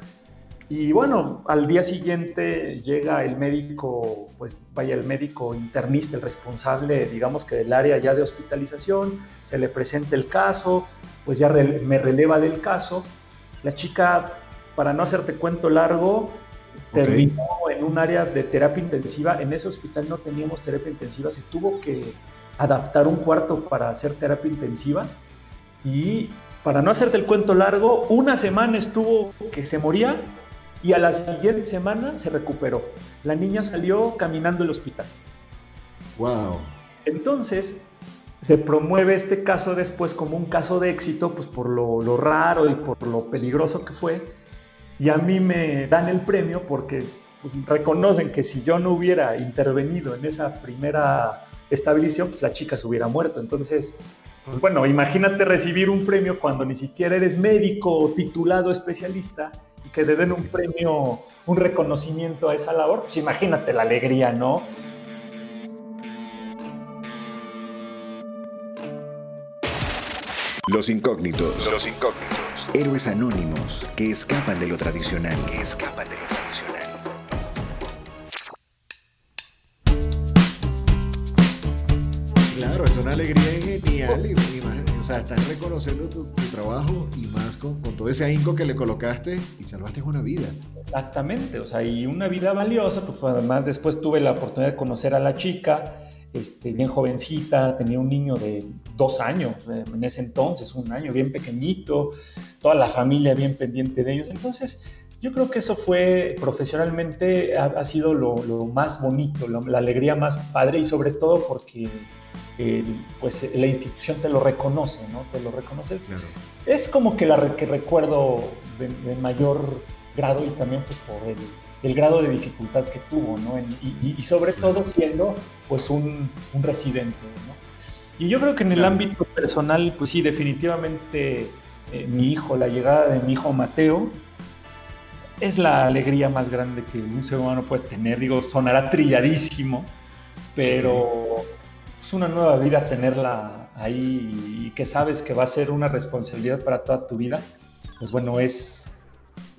Y bueno, al día siguiente llega el médico, pues vaya el médico internista, el responsable, digamos que del área ya de hospitalización, se le presenta el caso, pues ya me releva del caso. La chica, para no hacerte cuento largo, terminó en un área de terapia intensiva. En ese hospital no teníamos terapia intensiva, se tuvo que adaptar un cuarto para hacer terapia intensiva. Y para no hacerte el cuento largo, una semana estuvo que se moría y a la siguiente semana se recuperó. La niña salió caminando al hospital. Wow. Entonces, se promueve este caso después como un caso de éxito, pues por lo, raro y por lo peligroso que fue. Y a mí me dan el premio porque pues, reconocen que si yo no hubiera intervenido en esa primera estabilización, pues la chica se hubiera muerto. Entonces, pues bueno, imagínate recibir un premio cuando ni siquiera eres médico o titulado especialista que le den un premio, un reconocimiento a esa labor, pues imagínate la alegría, ¿no? Los incógnitos. Los incógnitos. Héroes anónimos que escapan de lo tradicional. Que escapan de lo tradicional. Claro, es una alegría genial. Y, o sea, estás reconociendo tu, trabajo y más con, todo ese ahínco que le colocaste y salvaste una vida. Exactamente, o sea, y una vida valiosa, pues además después tuve la oportunidad de conocer a la chica, este, bien jovencita, tenía un niño de dos años eh, en ese entonces, un año bien pequeñito, toda la familia bien pendiente de ellos. Entonces, yo creo que eso fue profesionalmente, ha, sido lo, más bonito, la alegría más padre y sobre todo porque pues la institución te lo reconoce, ¿no? Te lo reconoce. Es como que la que recuerdo de, mayor grado y también pues por el, grado de dificultad que tuvo, ¿no? y, sobre todo siendo pues un, residente, ¿no? Y yo creo que en el ámbito personal, pues sí, definitivamente eh, mi hijo, la llegada de mi hijo Mateo, es la alegría más grande que un ser humano puede tener. Digo, sonará trilladísimo, pero es una nueva vida tenerla ahí y que sabes que va a ser una responsabilidad para toda tu vida. Pues bueno, es,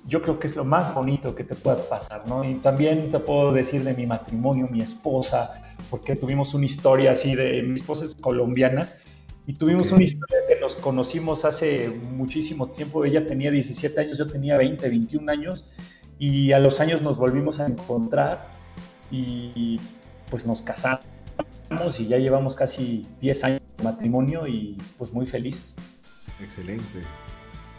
yo creo que es lo más bonito que te puede pasar, ¿no? Y también te puedo decir de mi matrimonio, mi esposa, porque tuvimos una historia así de, mi esposa es colombiana y tuvimos una historia que nos conocimos hace muchísimo tiempo, ella tenía 17 años, yo tenía 20, 21 años y a los años nos volvimos a encontrar y pues nos casamos y ya llevamos casi 10 años de matrimonio y pues muy felices. Excelente.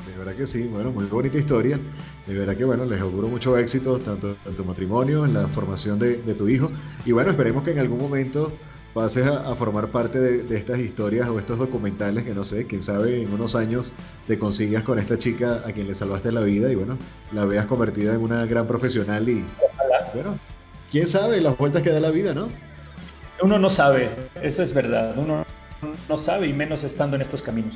De verdad que sí, bueno, muy bonita historia. De verdad que bueno, les auguro mucho éxito tanto en tu matrimonio, en la formación de, tu hijo. Y bueno, esperemos que en algún momento pases a, formar parte de, estas historias o estos documentales que no sé, quién sabe, en unos años te consigas con esta chica a quien le salvaste la vida y bueno, la veas convertida en una gran profesional y bueno, quién sabe las vueltas que da la vida, ¿no? Uno no sabe, eso es verdad, uno no sabe y menos estando en estos caminos.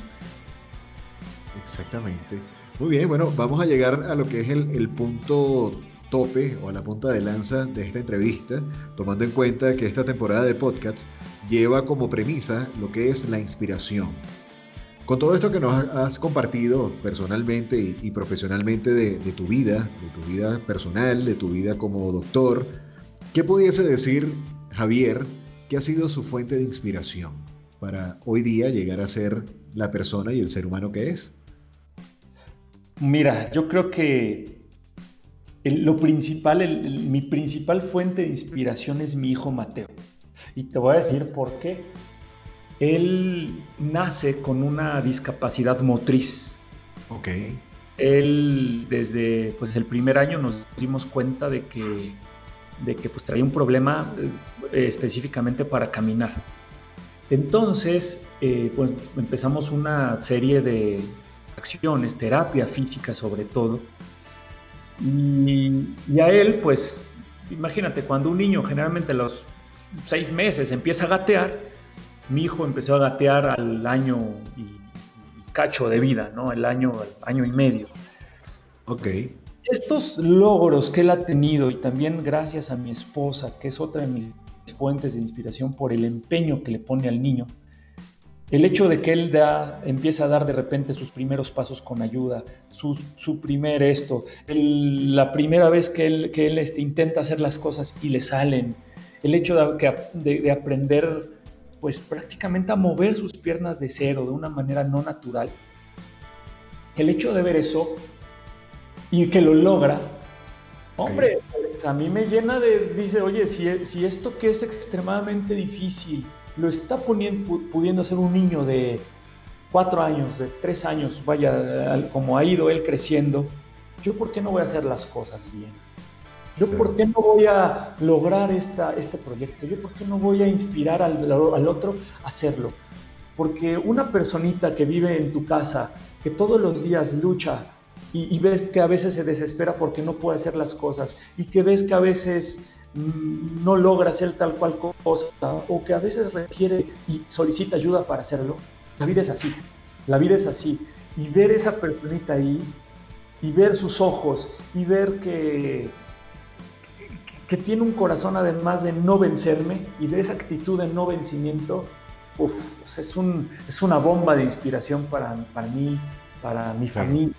Exactamente. Muy bien, bueno, vamos a llegar a lo que es el, punto tope o a la punta de lanza de esta entrevista, tomando en cuenta que esta temporada de podcast lleva como premisa lo que es la inspiración. Con todo esto que nos has compartido personalmente y, profesionalmente de, tu vida, de tu vida personal, de tu vida como doctor, ¿qué pudiese decir Javier que ha sido su fuente de inspiración para hoy día llegar a ser la persona y el ser humano que es? Mira, yo creo que lo principal, mi principal fuente de inspiración es mi hijo Mateo. Y te voy a decir por qué. Él nace con una discapacidad motriz. Ok. Él desde pues, el primer año nos dimos cuenta de que, de que pues, traía un problema eh, específicamente para caminar. Entonces, eh, pues empezamos una serie de, acciones, terapia física sobre todo. Y, a él, pues, imagínate, cuando un niño generalmente a los seis meses empieza a gatear, mi hijo empezó a gatear al año y, cacho de vida, ¿no? El año, año y medio. Ok. Estos logros que él ha tenido y también gracias a mi esposa, que es otra de mis fuentes de inspiración por el empeño que le pone al niño, el hecho de que él da, empieza a dar de repente sus primeros pasos con ayuda, su, primer esto, la primera vez que él, que este, intenta hacer las cosas y le salen, el hecho de, de, aprender pues prácticamente a mover sus piernas de cero de una manera no natural, el hecho de ver eso y que lo logra, hombre, pues a mí me llena de, dice, oye, si, si esto que es extremadamente difícil, lo está pudiendo hacer un niño de cuatro años, de tres años, vaya, como ha ido él creciendo, yo por qué no voy a hacer las cosas bien? ¿Yo por qué no voy a lograr esta, este proyecto? ¿Yo por qué no voy a inspirar al, al, otro a hacerlo? Porque una personita que vive en tu casa, que todos los días lucha y, y ves que a veces se desespera porque no puede hacer las cosas y que ves que a veces Mm, no logra hacer tal cual cosa o que a veces requiere y solicita ayuda para hacerlo, la vida es así, la vida es así. Y ver esa personita ahí y ver sus ojos y ver que, que tiene un corazón además de no vencerme y de esa actitud de no vencimiento, es, un, es una bomba de inspiración para, para mí, para mi familia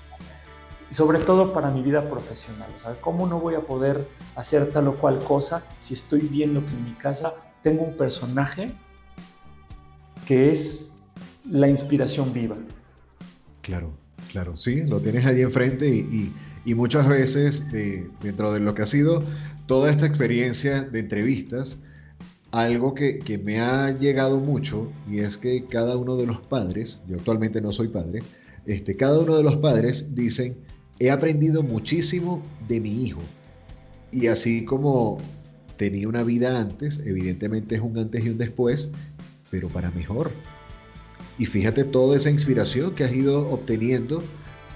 y sobre todo para mi vida profesional. O ¿cómo no voy a poder hacer tal o cual cosa si estoy viendo que en mi casa tengo un personaje que es la inspiración viva? Claro, claro, sí, lo tienes allí enfrente y, muchas veces eh, dentro de lo que ha sido toda esta experiencia de entrevistas, algo que, que, me ha llegado mucho y es que cada uno de los padres, yo actualmente no soy padre, este, cada uno de los padres dicen, He aprendido muchísimo de mi hijo. Y así como tenía una vida antes, evidentemente es un antes y un después, pero para mejor. Y fíjate toda esa inspiración que has ido obteniendo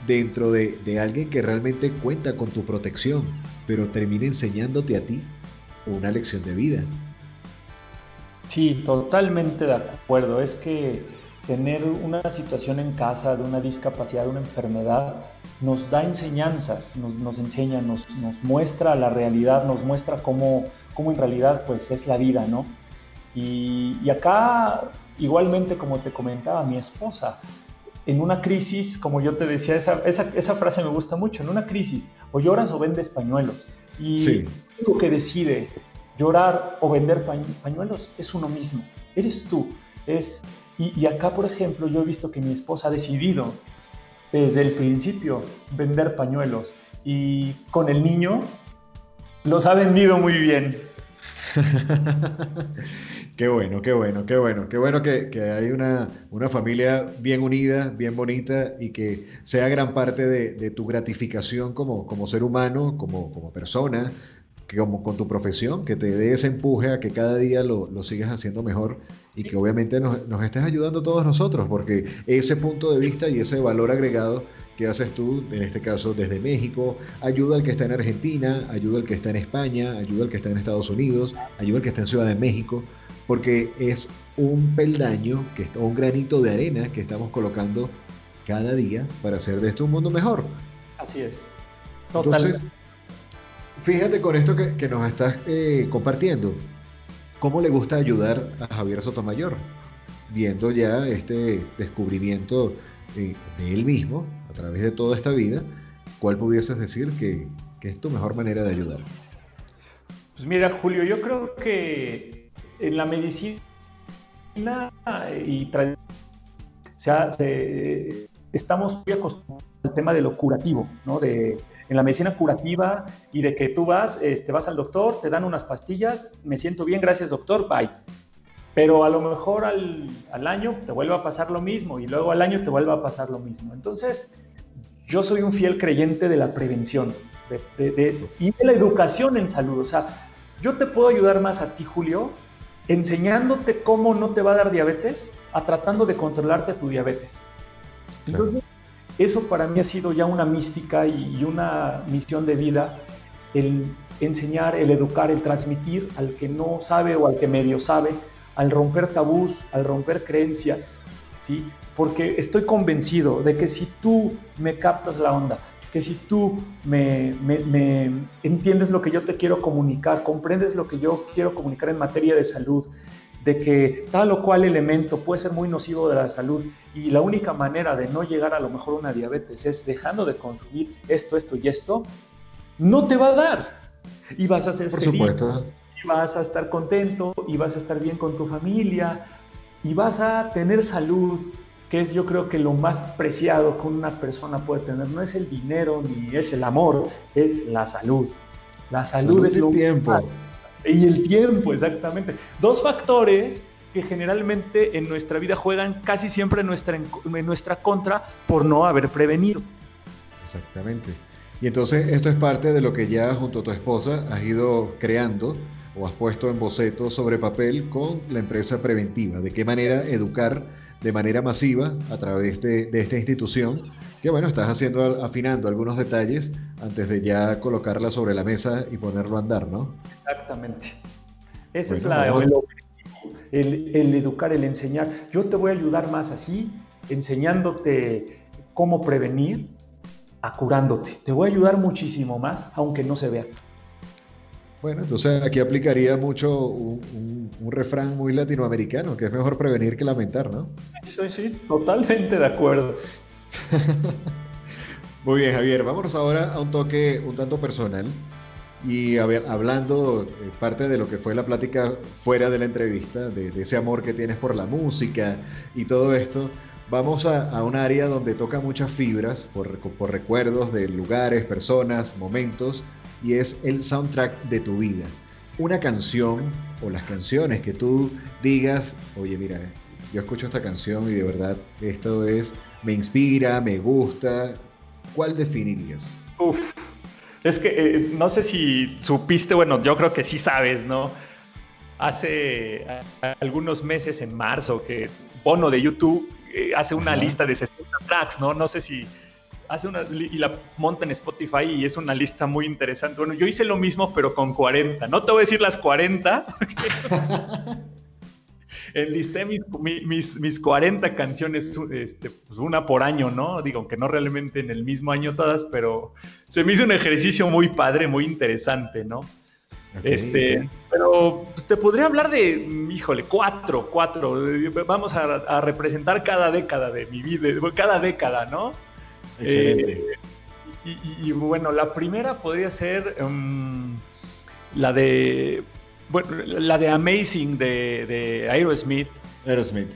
dentro de, alguien que realmente cuenta con tu protección, pero termina enseñándote a ti una lección de vida. Sí, totalmente de acuerdo. Es que tener una situación en casa de una discapacidad, de una enfermedad, nos da enseñanzas, nos, enseña, nos, muestra la realidad, nos muestra cómo, cómo, en realidad pues es la vida, ¿no? Y, y acá, igualmente como te comentaba, mi esposa, en una crisis, como yo te decía, esa, esa, esa, frase me gusta mucho, en una crisis, o lloras o vendes pañuelos. Y único que decide llorar o vender pañuelos es uno mismo, eres tú. Es, y, y, acá, por ejemplo, yo he visto que mi esposa ha decidido desde el principio vender pañuelos y con el niño los ha vendido muy bien. Qué bueno, qué bueno, qué bueno, qué bueno que, hay una, una, familia bien unida, bien bonita y que sea gran parte de, tu gratificación como, como ser humano, como, como persona, que como con tu profesión, que te dé ese empuje a que cada día lo, lo sigas haciendo mejor y que obviamente nos, nos estés ayudando todos nosotros, porque ese punto de vista y ese valor agregado que haces tú, en este caso desde México, ayuda al que está en Argentina, ayuda al que está en España, ayuda al que está en Estados Unidos, ayuda al que está en Ciudad de México porque es un peldaño, que, o un granito de arena que estamos colocando cada día para hacer de esto un mundo mejor. Así es. Entonces, fíjate con esto que, nos estás eh, compartiendo, ¿cómo le gusta ayudar a Javier Sotomayor? Viendo ya este descubrimiento de, él mismo a través de toda esta vida, ¿cuál pudieses decir que, es tu mejor manera de ayudar? Pues mira, Julio, yo creo que en la medicina y se, estamos muy acostumbrados al tema de lo curativo, ¿no? De, en la medicina curativa y de que tú vas, este, vas al doctor, te dan unas pastillas, me siento bien, gracias doctor, bye. Pero a lo mejor al, al año te vuelve a pasar lo mismo y luego al año te vuelve a pasar lo mismo. Entonces, yo soy un fiel creyente de la prevención y de la educación en salud. O sea, yo te puedo ayudar más a ti, Julio, enseñándote cómo no te va a dar diabetes a tratando de controlarte tu diabetes. Entonces, eso para mí ha sido ya una mística y, una misión de vida, el enseñar, el educar, el transmitir al que no sabe o al que medio sabe, al romper tabús, al romper creencias, ¿sí? Porque estoy convencido de que si tú me captas la onda, que si tú me, entiendes lo que yo te quiero comunicar, comprendes lo que yo quiero comunicar en materia de salud, de que tal o cual elemento puede ser muy nocivo de la salud y la única manera de no llegar a lo mejor a una diabetes es dejando de consumir esto, esto y esto, no te va a dar. Y vas a ser Por supuesto. Y vas a estar contento y vas a estar bien con tu familia y vas a tener salud que es yo creo que lo más preciado que una persona puede tener. No es el dinero ni es el amor, es la salud. La salud, es el tiempo. Y el tiempo, exactamente. Dos factores que generalmente en nuestra vida juegan casi siempre en nuestra, en nuestra contra por no haber prevenido. Exactamente. Y entonces esto es parte de lo que ya junto a tu esposa has ido creando o has puesto en boceto sobre papel con la empresa preventiva. De qué manera educar de manera masiva a través de, esta institución, que bueno, estás haciendo, afinando algunos detalles antes de ya colocarla sobre la mesa y ponerlo a andar, ¿no? Exactamente. Ese es la, el, el educar, el enseñar. Yo te voy a ayudar más así, enseñándote cómo prevenir, a curándote. Te voy a ayudar muchísimo más, aunque no se vea. Bueno, entonces aquí aplicaría mucho un, refrán muy latinoamericano, que es mejor prevenir que lamentar, ¿no? Sí, sí, totalmente de acuerdo. muy bien, Javier, vámonos ahora a un toque un tanto personal. Y a ver, hablando eh, parte de lo que fue la plática fuera de la entrevista, de, ese amor que tienes por la música y todo esto, vamos a, un área donde toca muchas fibras por, por recuerdos de lugares, personas, momentos y es el soundtrack de tu vida. Una canción o las canciones que tú digas, oye, mira, yo escucho esta canción y de verdad esto es, me inspira, me gusta. ¿Cuál definirías? Uf, es que eh, no sé si supiste, bueno, yo creo que sí sabes, ¿no? Hace algunos meses, en marzo, que Bono de YouTube eh, hace una lista de 60 tracks, ¿no? No sé si, hace una y la monta en Spotify y es una lista muy interesante. Bueno, yo hice lo mismo pero con 40. No te voy a decir las 40. enlisté mis, mis, mis 40 canciones, este, pues una por año, ¿no? Digo, que no realmente en el mismo año todas, pero se me hizo un ejercicio muy padre, muy interesante, ¿no? este, pero pues, te podría hablar de, híjole, cuatro, cuatro. Vamos a, representar cada década de mi vida, cada década, ¿no? Excelente. Eh, y, bueno, la primera podría ser um, la de bueno, la de Amazing de, de Aerosmith. Aerosmith.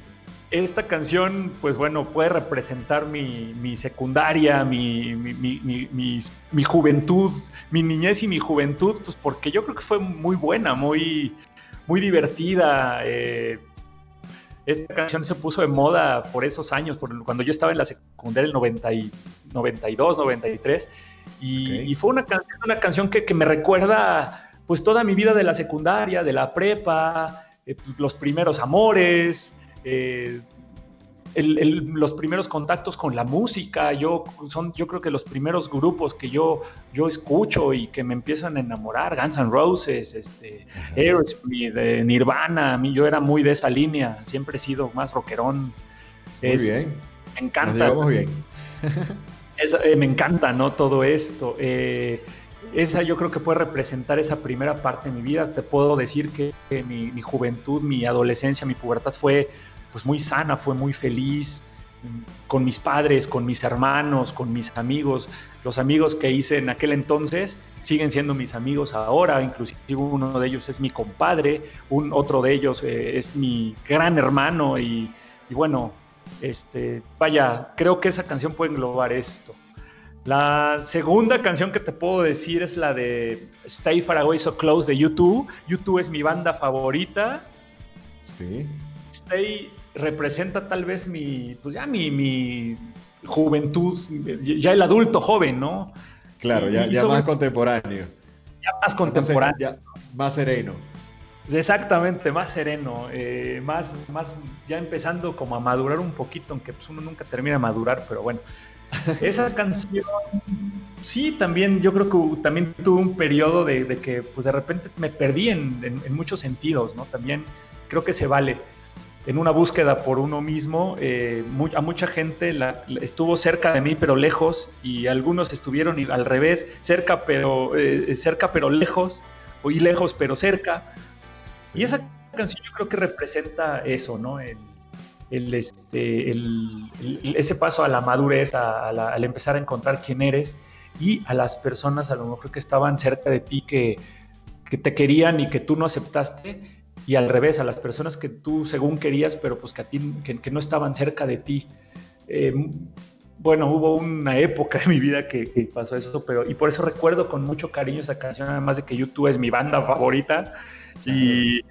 Esta canción, pues bueno, puede representar mi, secundaria, mi, mi, juventud, mi niñez y mi juventud, pues porque yo creo que fue muy buena, muy, muy divertida. Eh, esta canción se puso de moda por esos años, cuando yo estaba en la secundaria, el 90 92, 93, y, fue una, una canción que, que me recuerda pues toda mi vida de la secundaria, de la prepa, eh, los primeros amores, eh, los primeros contactos con la música, yo, son yo creo que los primeros grupos que yo, yo escucho y que me empiezan a enamorar, Guns N' Roses, este, Aerosmith, eh, Nirvana, a mí yo era muy de esa línea, siempre he sido más rockerón. Muy bien. Me encanta. Nos bien. me encanta, ¿no? Todo esto esa yo creo que puede representar esa primera parte de mi vida. Te puedo decir que, mi, juventud, mi adolescencia, mi pubertad fue pues muy sana, fue muy feliz con mis padres, con mis hermanos, con mis amigos. Los amigos que hice en aquel entonces siguen siendo mis amigos ahora, inclusive uno de ellos es mi compadre, un otro de ellos eh, es mi gran hermano y, y bueno, este, vaya, creo que esa canción puede englobar esto. La segunda canción que te puedo decir es la de Stay Far Away So Close de YouTube. YouTube es mi banda favorita. Sí. Stay representa tal vez mi, pues ya mi, juventud, ya el adulto joven, ¿no? Claro, ya, más contemporáneo. Ya más contemporáneo. más sereno. Exactamente, más sereno, eh, más, más ya empezando como a madurar un poquito, aunque pues uno nunca termina de madurar, pero bueno. Esa canción, sí, también yo creo que también tuve un periodo de, que pues de repente me perdí en, muchos sentidos, ¿no? También creo que se vale en una búsqueda por uno mismo. Eh, a mucha gente la, estuvo cerca de mí pero lejos y algunos estuvieron al revés, cerca pero, eh, cerca pero lejos, y lejos pero cerca. Y esa canción yo creo que representa eso, ¿no? el, este, ese paso a la madurez, al empezar a encontrar quién eres y a las personas a lo mejor que estaban cerca de ti, que, que te querían y que tú no aceptaste, y al revés, a las personas que tú según querías, pero pues que, a ti, que, no estaban cerca de ti. Eh, bueno, hubo una época en mi vida que, pasó eso, pero y por eso recuerdo con mucho cariño esa canción, además de que YouTube es mi banda favorita. Y,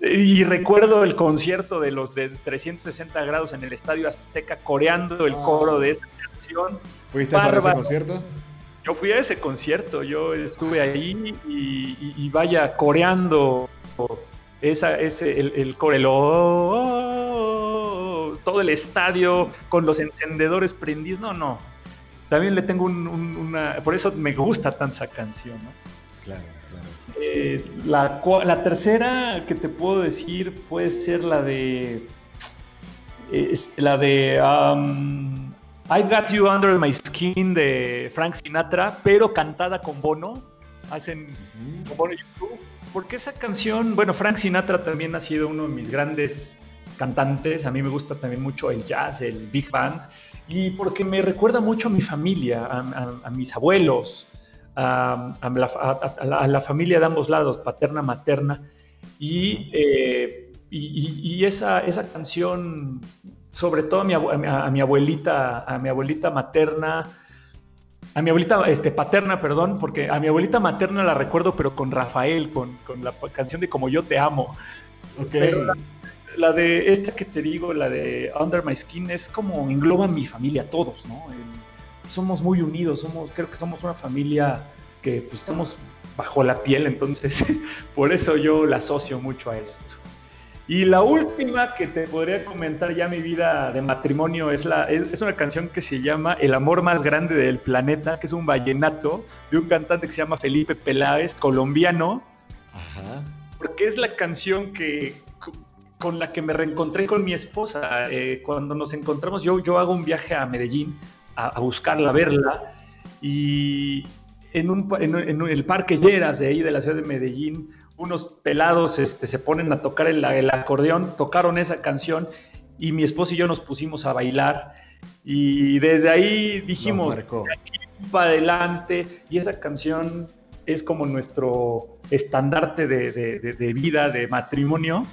y recuerdo el concierto de los de 360 grados en el Estadio Azteca coreando el ah. coro de esa canción. ¿Fuiste para ese concierto? Yo fui a ese concierto, yo estuve ahí y, vaya coreando esa, ese, el, el oh, todo el estadio con los encendedores prendidos. No, no. También le tengo una. Por eso me gusta tanto esa canción, ¿no? Claro. Eh, la, tercera que te puedo decir puede ser la de. la de. Um, I Got You Under My Skin de Frank Sinatra, pero cantada con Bono. Hacen con Bono YouTube. Porque esa canción, bueno, Frank Sinatra también ha sido uno de mis grandes cantantes. A mí me gusta también mucho el jazz, el big band. Y porque me recuerda mucho a mi familia, a mis abuelos, a, la, familia de ambos lados, paterna, materna, y, eh, y, esa, esa canción, sobre todo a mi, a mi, abuelita, a mi abuelita materna, a mi abuelita este, paterna, perdón, porque a mi abuelita materna la recuerdo, pero con Rafael, con, con la canción de Como yo te amo. la, de esta que te digo, la de Under My Skin, es como engloba a mi familia, todos, ¿no? somos muy unidos, somos, creo que somos una familia que pues, estamos bajo la piel, entonces por eso yo la asocio mucho a esto. Y la última que te podría comentar ya mi vida de matrimonio es, la, es, una canción que se llama El amor más grande del planeta, que es un vallenato de un cantante que se llama Felipe Peláez, colombiano, porque es la canción que con la que me reencontré con mi esposa. Eh, cuando nos encontramos, yo, yo hago un viaje a Medellín a, buscarla, a verla, y en, un, en, el Parque Lleras de ahí de la ciudad de Medellín, unos pelados este, se ponen a tocar el, el acordeón, tocaron esa canción y mi esposa y yo nos pusimos a bailar. Y desde ahí dijimos, para adelante y esa canción es como nuestro estandarte de, vida, de matrimonio.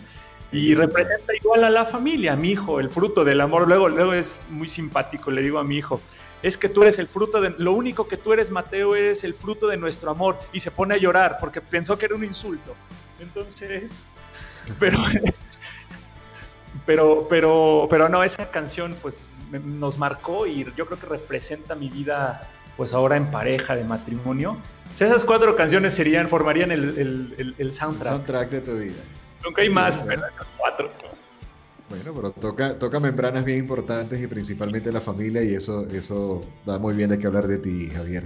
Y representa igual a la familia, a mi hijo, el fruto del amor. Luego, luego es muy simpático, le digo a mi hijo, es que tú eres el fruto de, lo único que tú eres, Mateo, eres el fruto de nuestro amor. Y se pone a llorar porque pensó que era un insulto. Entonces, pero, pero, pero, pero no, esa canción pues nos marcó y yo creo que representa mi vida pues ahora en pareja, de matrimonio. esas cuatro canciones serían, formarían el, el, soundtrack. soundtrack de tu vida. Nunca hay más, pero esas cuatro. Bueno, pero toca, toca membranas bien importantes y principalmente la familia y eso, eso da muy bien de qué hablar de ti, Javier.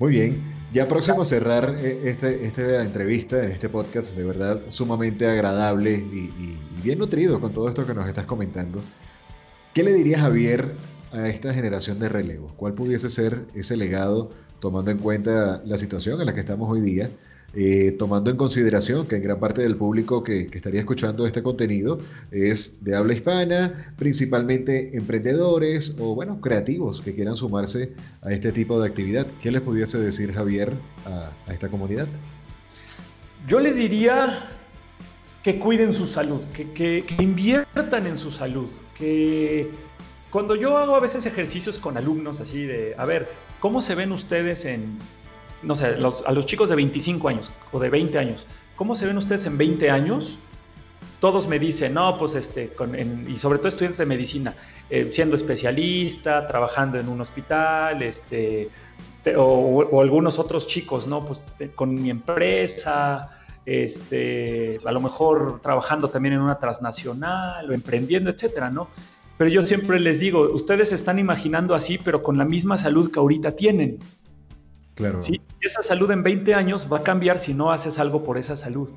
Muy bien, ya próximo a cerrar eh, este, esta entrevista, este podcast, de verdad sumamente agradable y, y bien nutrido con todo esto que nos estás comentando. ¿Qué le diría Javier a esta generación de relevo? ¿Cuál pudiese ser ese legado tomando en cuenta la situación en la que estamos hoy día? Eh, tomando en consideración que gran parte del público que, estaría escuchando este contenido es de habla hispana, principalmente emprendedores o, bueno, creativos que quieran sumarse a este tipo de actividad. ¿Qué les pudiese decir Javier a esta comunidad? Yo les diría que cuiden su salud, que, inviertan en su salud, que cuando yo hago a veces ejercicios con alumnos así de, a ver, ¿cómo se ven ustedes en, no sé, a los chicos de 25 años o de 20 años, ¿cómo se ven ustedes en 20 años? Todos me dicen, no, pues este, y sobre todo estudiantes de medicina, eh, siendo especialista, trabajando en un hospital, este, o, o, algunos otros chicos, ¿no? Pues con mi empresa, este, a lo mejor trabajando también en una transnacional o emprendiendo, etcétera, ¿no? Pero yo siempre les digo, ustedes se están imaginando así, pero con la misma salud que ahorita tienen. Claro. ¿sí? Esa salud en 20 años va a cambiar si no haces algo por esa salud.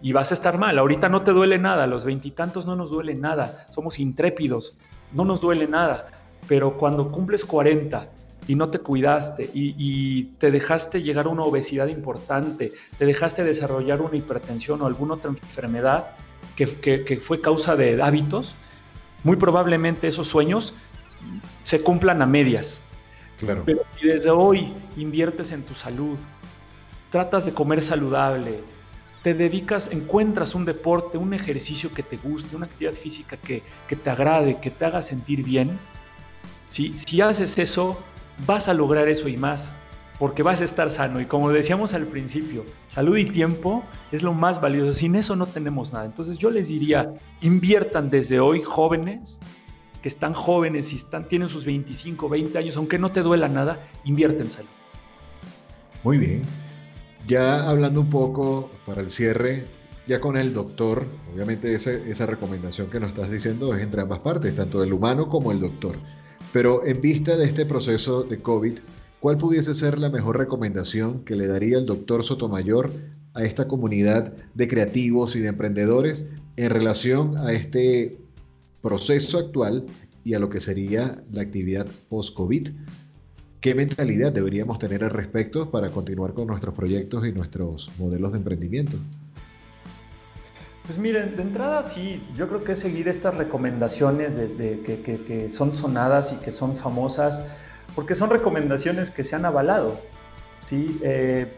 Y vas a estar mal. Ahorita no te duele nada, a los veintitantos no nos duele nada. Somos intrépidos, no nos duele nada. Pero cuando cumples 40 y no te cuidaste y, te dejaste llegar a una obesidad importante, te dejaste desarrollar una hipertensión o alguna otra enfermedad que, fue causa de hábitos, muy probablemente esos sueños se cumplan a medias. Pero si desde hoy inviertes en tu salud, tratas de comer saludable, te dedicas, encuentras un deporte, un ejercicio que te guste, una actividad física que, te agrade, que te haga sentir bien, si, si haces eso, vas a lograr eso y más, porque vas a estar sano. Y como decíamos al principio, salud y tiempo es lo más valioso. Sin eso no tenemos nada. Entonces yo les diría, inviertan desde hoy jóvenes, que están jóvenes y están, tienen sus 25, 20 años, aunque no te duela nada, invierte en salud. Muy bien. Ya hablando un poco para el cierre, ya con el doctor, obviamente esa recomendación que nos estás diciendo es entre ambas partes, tanto el humano como el doctor. Pero en vista de este proceso de COVID, ¿cuál pudiese ser la mejor recomendación que le daría el doctor Sotomayor a esta comunidad de creativos y de emprendedores en relación a este proceso actual y a lo que sería la actividad post-COVID? ¿Qué mentalidad deberíamos tener al respecto para continuar con nuestros proyectos y nuestros modelos de emprendimiento? Pues miren, de entrada sí, yo creo que seguir estas recomendaciones desde que, son sonadas y que son famosas, porque son recomendaciones que se han avalado. ¿sí? Eh,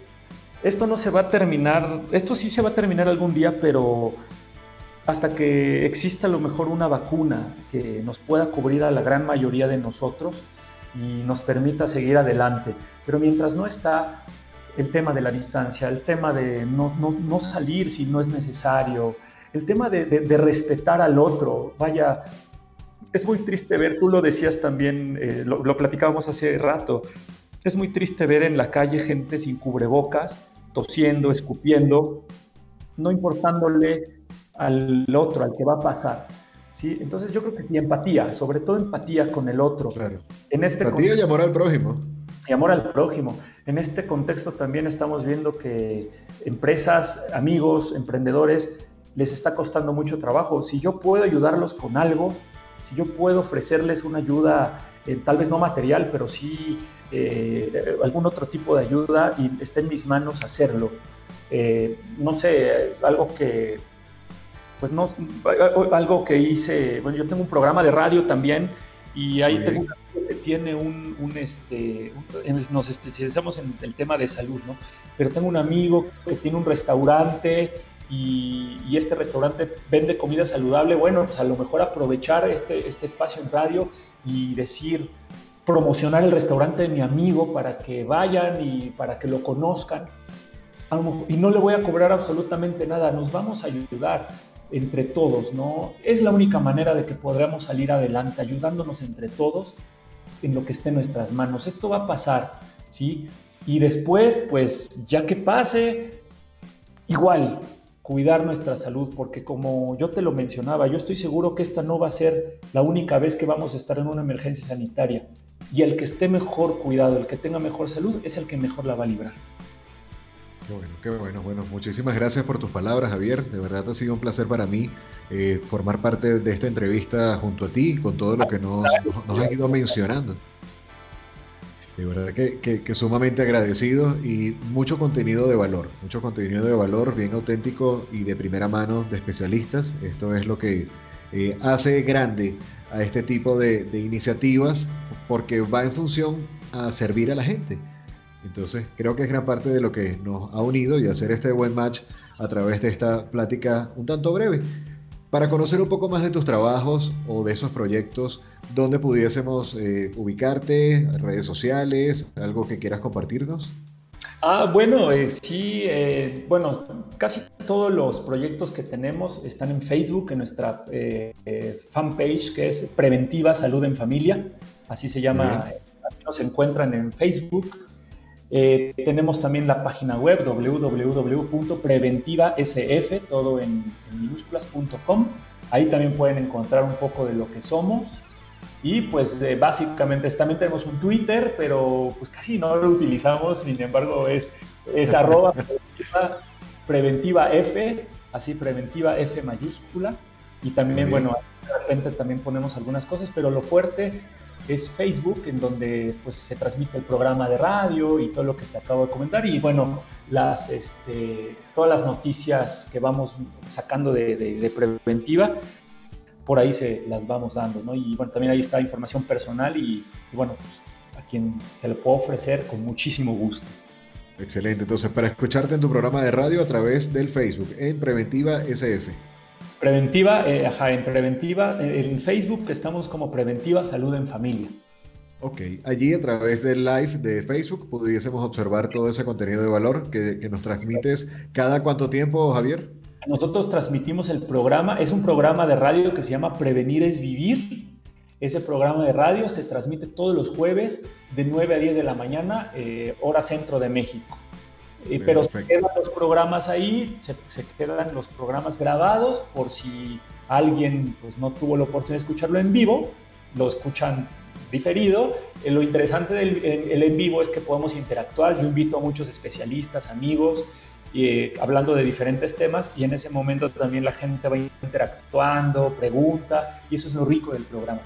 esto no se va a terminar, esto sí se va a terminar algún día, pero hasta que exista a lo mejor una vacuna que nos pueda cubrir a la gran mayoría de nosotros y nos permita seguir adelante. Pero mientras no está, el tema de la distancia, el tema de no, no, salir si no es necesario, el tema de, de, respetar al otro. Vaya, es muy triste ver, tú lo decías también, eh, lo, platicábamos hace rato, es muy triste ver en la calle gente sin cubrebocas, tosiendo, escupiendo, no importándole al otro, al que va a pasar. ¿sí? Entonces yo creo que sí, empatía, sobre todo empatía con el otro. Claro. En este empatía y amor al prójimo y amor al prójimo. En este contexto también estamos viendo que empresas, amigos, emprendedores les está costando mucho trabajo. Si yo puedo ayudarlos con algo, si yo puedo ofrecerles una ayuda, eh, tal vez no material, pero sí eh, algún otro tipo de ayuda y está en mis manos hacerlo. Eh, no sé, algo que, pues no, algo que hice, bueno, yo tengo un programa de radio también y ahí tengo que tiene un, un este, nos especializamos en el tema de salud, ¿no? Pero tengo un amigo que tiene un restaurante y, y, este restaurante vende comida saludable, bueno, pues a lo mejor aprovechar este, este espacio en radio y decir, promocionar el restaurante de mi amigo para que vayan y para que lo conozcan. Y no le voy a cobrar absolutamente nada, nos vamos a ayudar entre todos, ¿no? Es la única manera de que podamos salir adelante, ayudándonos entre todos en lo que esté en nuestras manos. Esto va a pasar, ¿sí? Y después, pues ya que pase, igual, cuidar nuestra salud, porque como yo te lo mencionaba, yo estoy seguro que esta no va a ser la única vez que vamos a estar en una emergencia sanitaria. Y el que esté mejor cuidado, el que tenga mejor salud, es el que mejor la va a librar. Qué bueno, qué bueno. Bueno, muchísimas gracias por tus palabras, Javier. De verdad ha sido un placer para mí eh, formar parte de esta entrevista junto a ti, con todo lo que nos, nos, has ido mencionando. De verdad que, que, sumamente agradecido y mucho contenido de valor, mucho contenido de valor bien auténtico y de primera mano de especialistas. Esto es lo que eh, hace grande a este tipo de, de iniciativas porque va en función a servir a la gente entonces, creo que es gran parte de lo que nos ha unido y hacer este buen match a través de esta plática un tanto breve. Para conocer un poco más de tus trabajos o de esos proyectos, ¿dónde pudiésemos eh, ubicarte? ¿Redes sociales? ¿Algo que quieras compartirnos? Ah, bueno, eh, sí, eh, bueno, casi todos los proyectos que tenemos están en Facebook, en nuestra fanpage que es Preventiva Salud en Familia, así se llama, nos encuentran en Facebook. Eh, tenemos también la página web www.preventivasf, todo en, minúsculas.com. Ahí también pueden encontrar un poco de lo que somos. Y pues eh, básicamente también tenemos un Twitter, pero pues casi no lo utilizamos, sin embargo es, es arroba preventiva, F, así preventiva F mayúscula. Y también, bueno, de repente también ponemos algunas cosas, pero lo fuerte es Facebook, en donde pues, se transmite el programa de radio y todo lo que te acabo de comentar. Y bueno, las, este, todas las noticias que vamos sacando de, preventiva, por ahí se las vamos dando, ¿no? Y bueno, también ahí está información personal y, bueno, pues, a quien se le puede ofrecer con muchísimo gusto. Excelente, entonces para escucharte en tu programa de radio a través del Facebook, en Preventiva SF. Preventiva, eh, ajá, en Preventiva, en Facebook estamos como Preventiva Salud en Familia. Ok, allí a través del live de Facebook pudiésemos observar todo ese contenido de valor que, nos transmites cada cuánto tiempo, Javier. Nosotros transmitimos el programa, es un programa de radio que se llama Prevenir es Vivir. Ese programa de radio se transmite todos los jueves de 9 a 10 de la mañana, eh, hora centro de México pero se quedan los programas ahí, se, quedan los programas grabados por si alguien pues, no tuvo la oportunidad de escucharlo en vivo, lo escuchan diferido. Eh, lo interesante del el en vivo es que podemos interactuar. Yo invito a muchos especialistas, amigos, eh, hablando de diferentes temas y en ese momento también la gente va interactuando, pregunta y eso es lo rico del programa.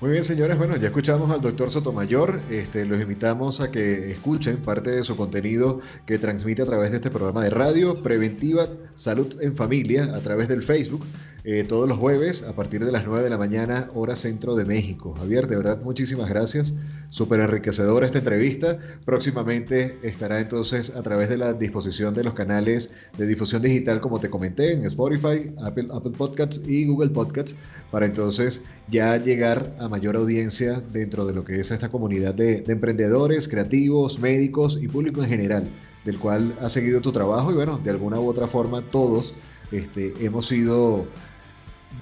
Muy bien, señores. Bueno, ya escuchamos al doctor Sotomayor. Este, los invitamos a que escuchen parte de su contenido que transmite a través de este programa de radio, Preventiva Salud en Familia, a través del Facebook. Eh, todos los jueves a partir de las 9 de la mañana, hora centro de México. Javier, de verdad, muchísimas gracias. Súper enriquecedora esta entrevista. Próximamente estará entonces a través de la disposición de los canales de difusión digital, como te comenté, en Spotify, Apple, Apple Podcasts y Google Podcasts, para entonces ya llegar a mayor audiencia dentro de lo que es esta comunidad de, emprendedores, creativos, médicos y público en general, del cual ha seguido tu trabajo y bueno, de alguna u otra forma todos este, hemos sido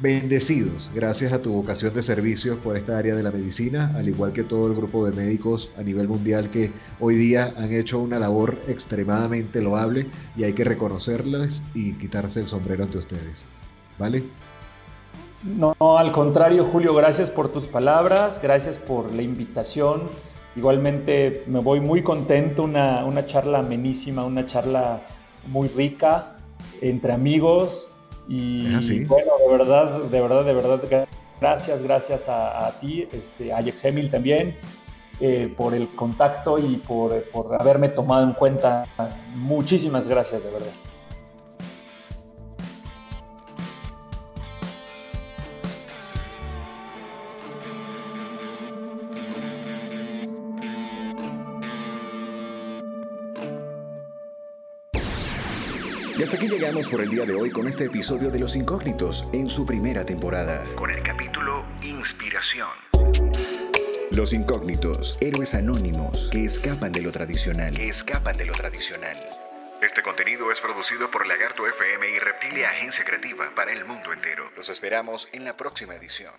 bendecidos gracias a tu vocación de servicio por esta área de la medicina, al igual que todo el grupo de médicos a nivel mundial que hoy día han hecho una labor extremadamente loable y hay que reconocerlas y quitarse el sombrero ante ustedes. ¿Vale? No, al contrario, Julio, gracias por tus palabras, gracias por la invitación. Igualmente me voy muy contento, una, una charla amenísima, una charla muy rica entre amigos y ah, bueno, de verdad, de verdad, de verdad, gracias, gracias a, ti, este, a Alex Emil también, eh, por el contacto y por, por haberme tomado en cuenta. Muchísimas gracias, de verdad. Y hasta aquí llegamos por el día de hoy con este episodio de Los Incógnitos en su primera temporada. Con el capítulo Inspiración. Los incógnitos, héroes anónimos que escapan de lo tradicional, que escapan de lo tradicional. Este contenido es producido por Lagarto FM y Reptilia Agencia Creativa para el mundo entero. Los esperamos en la próxima edición.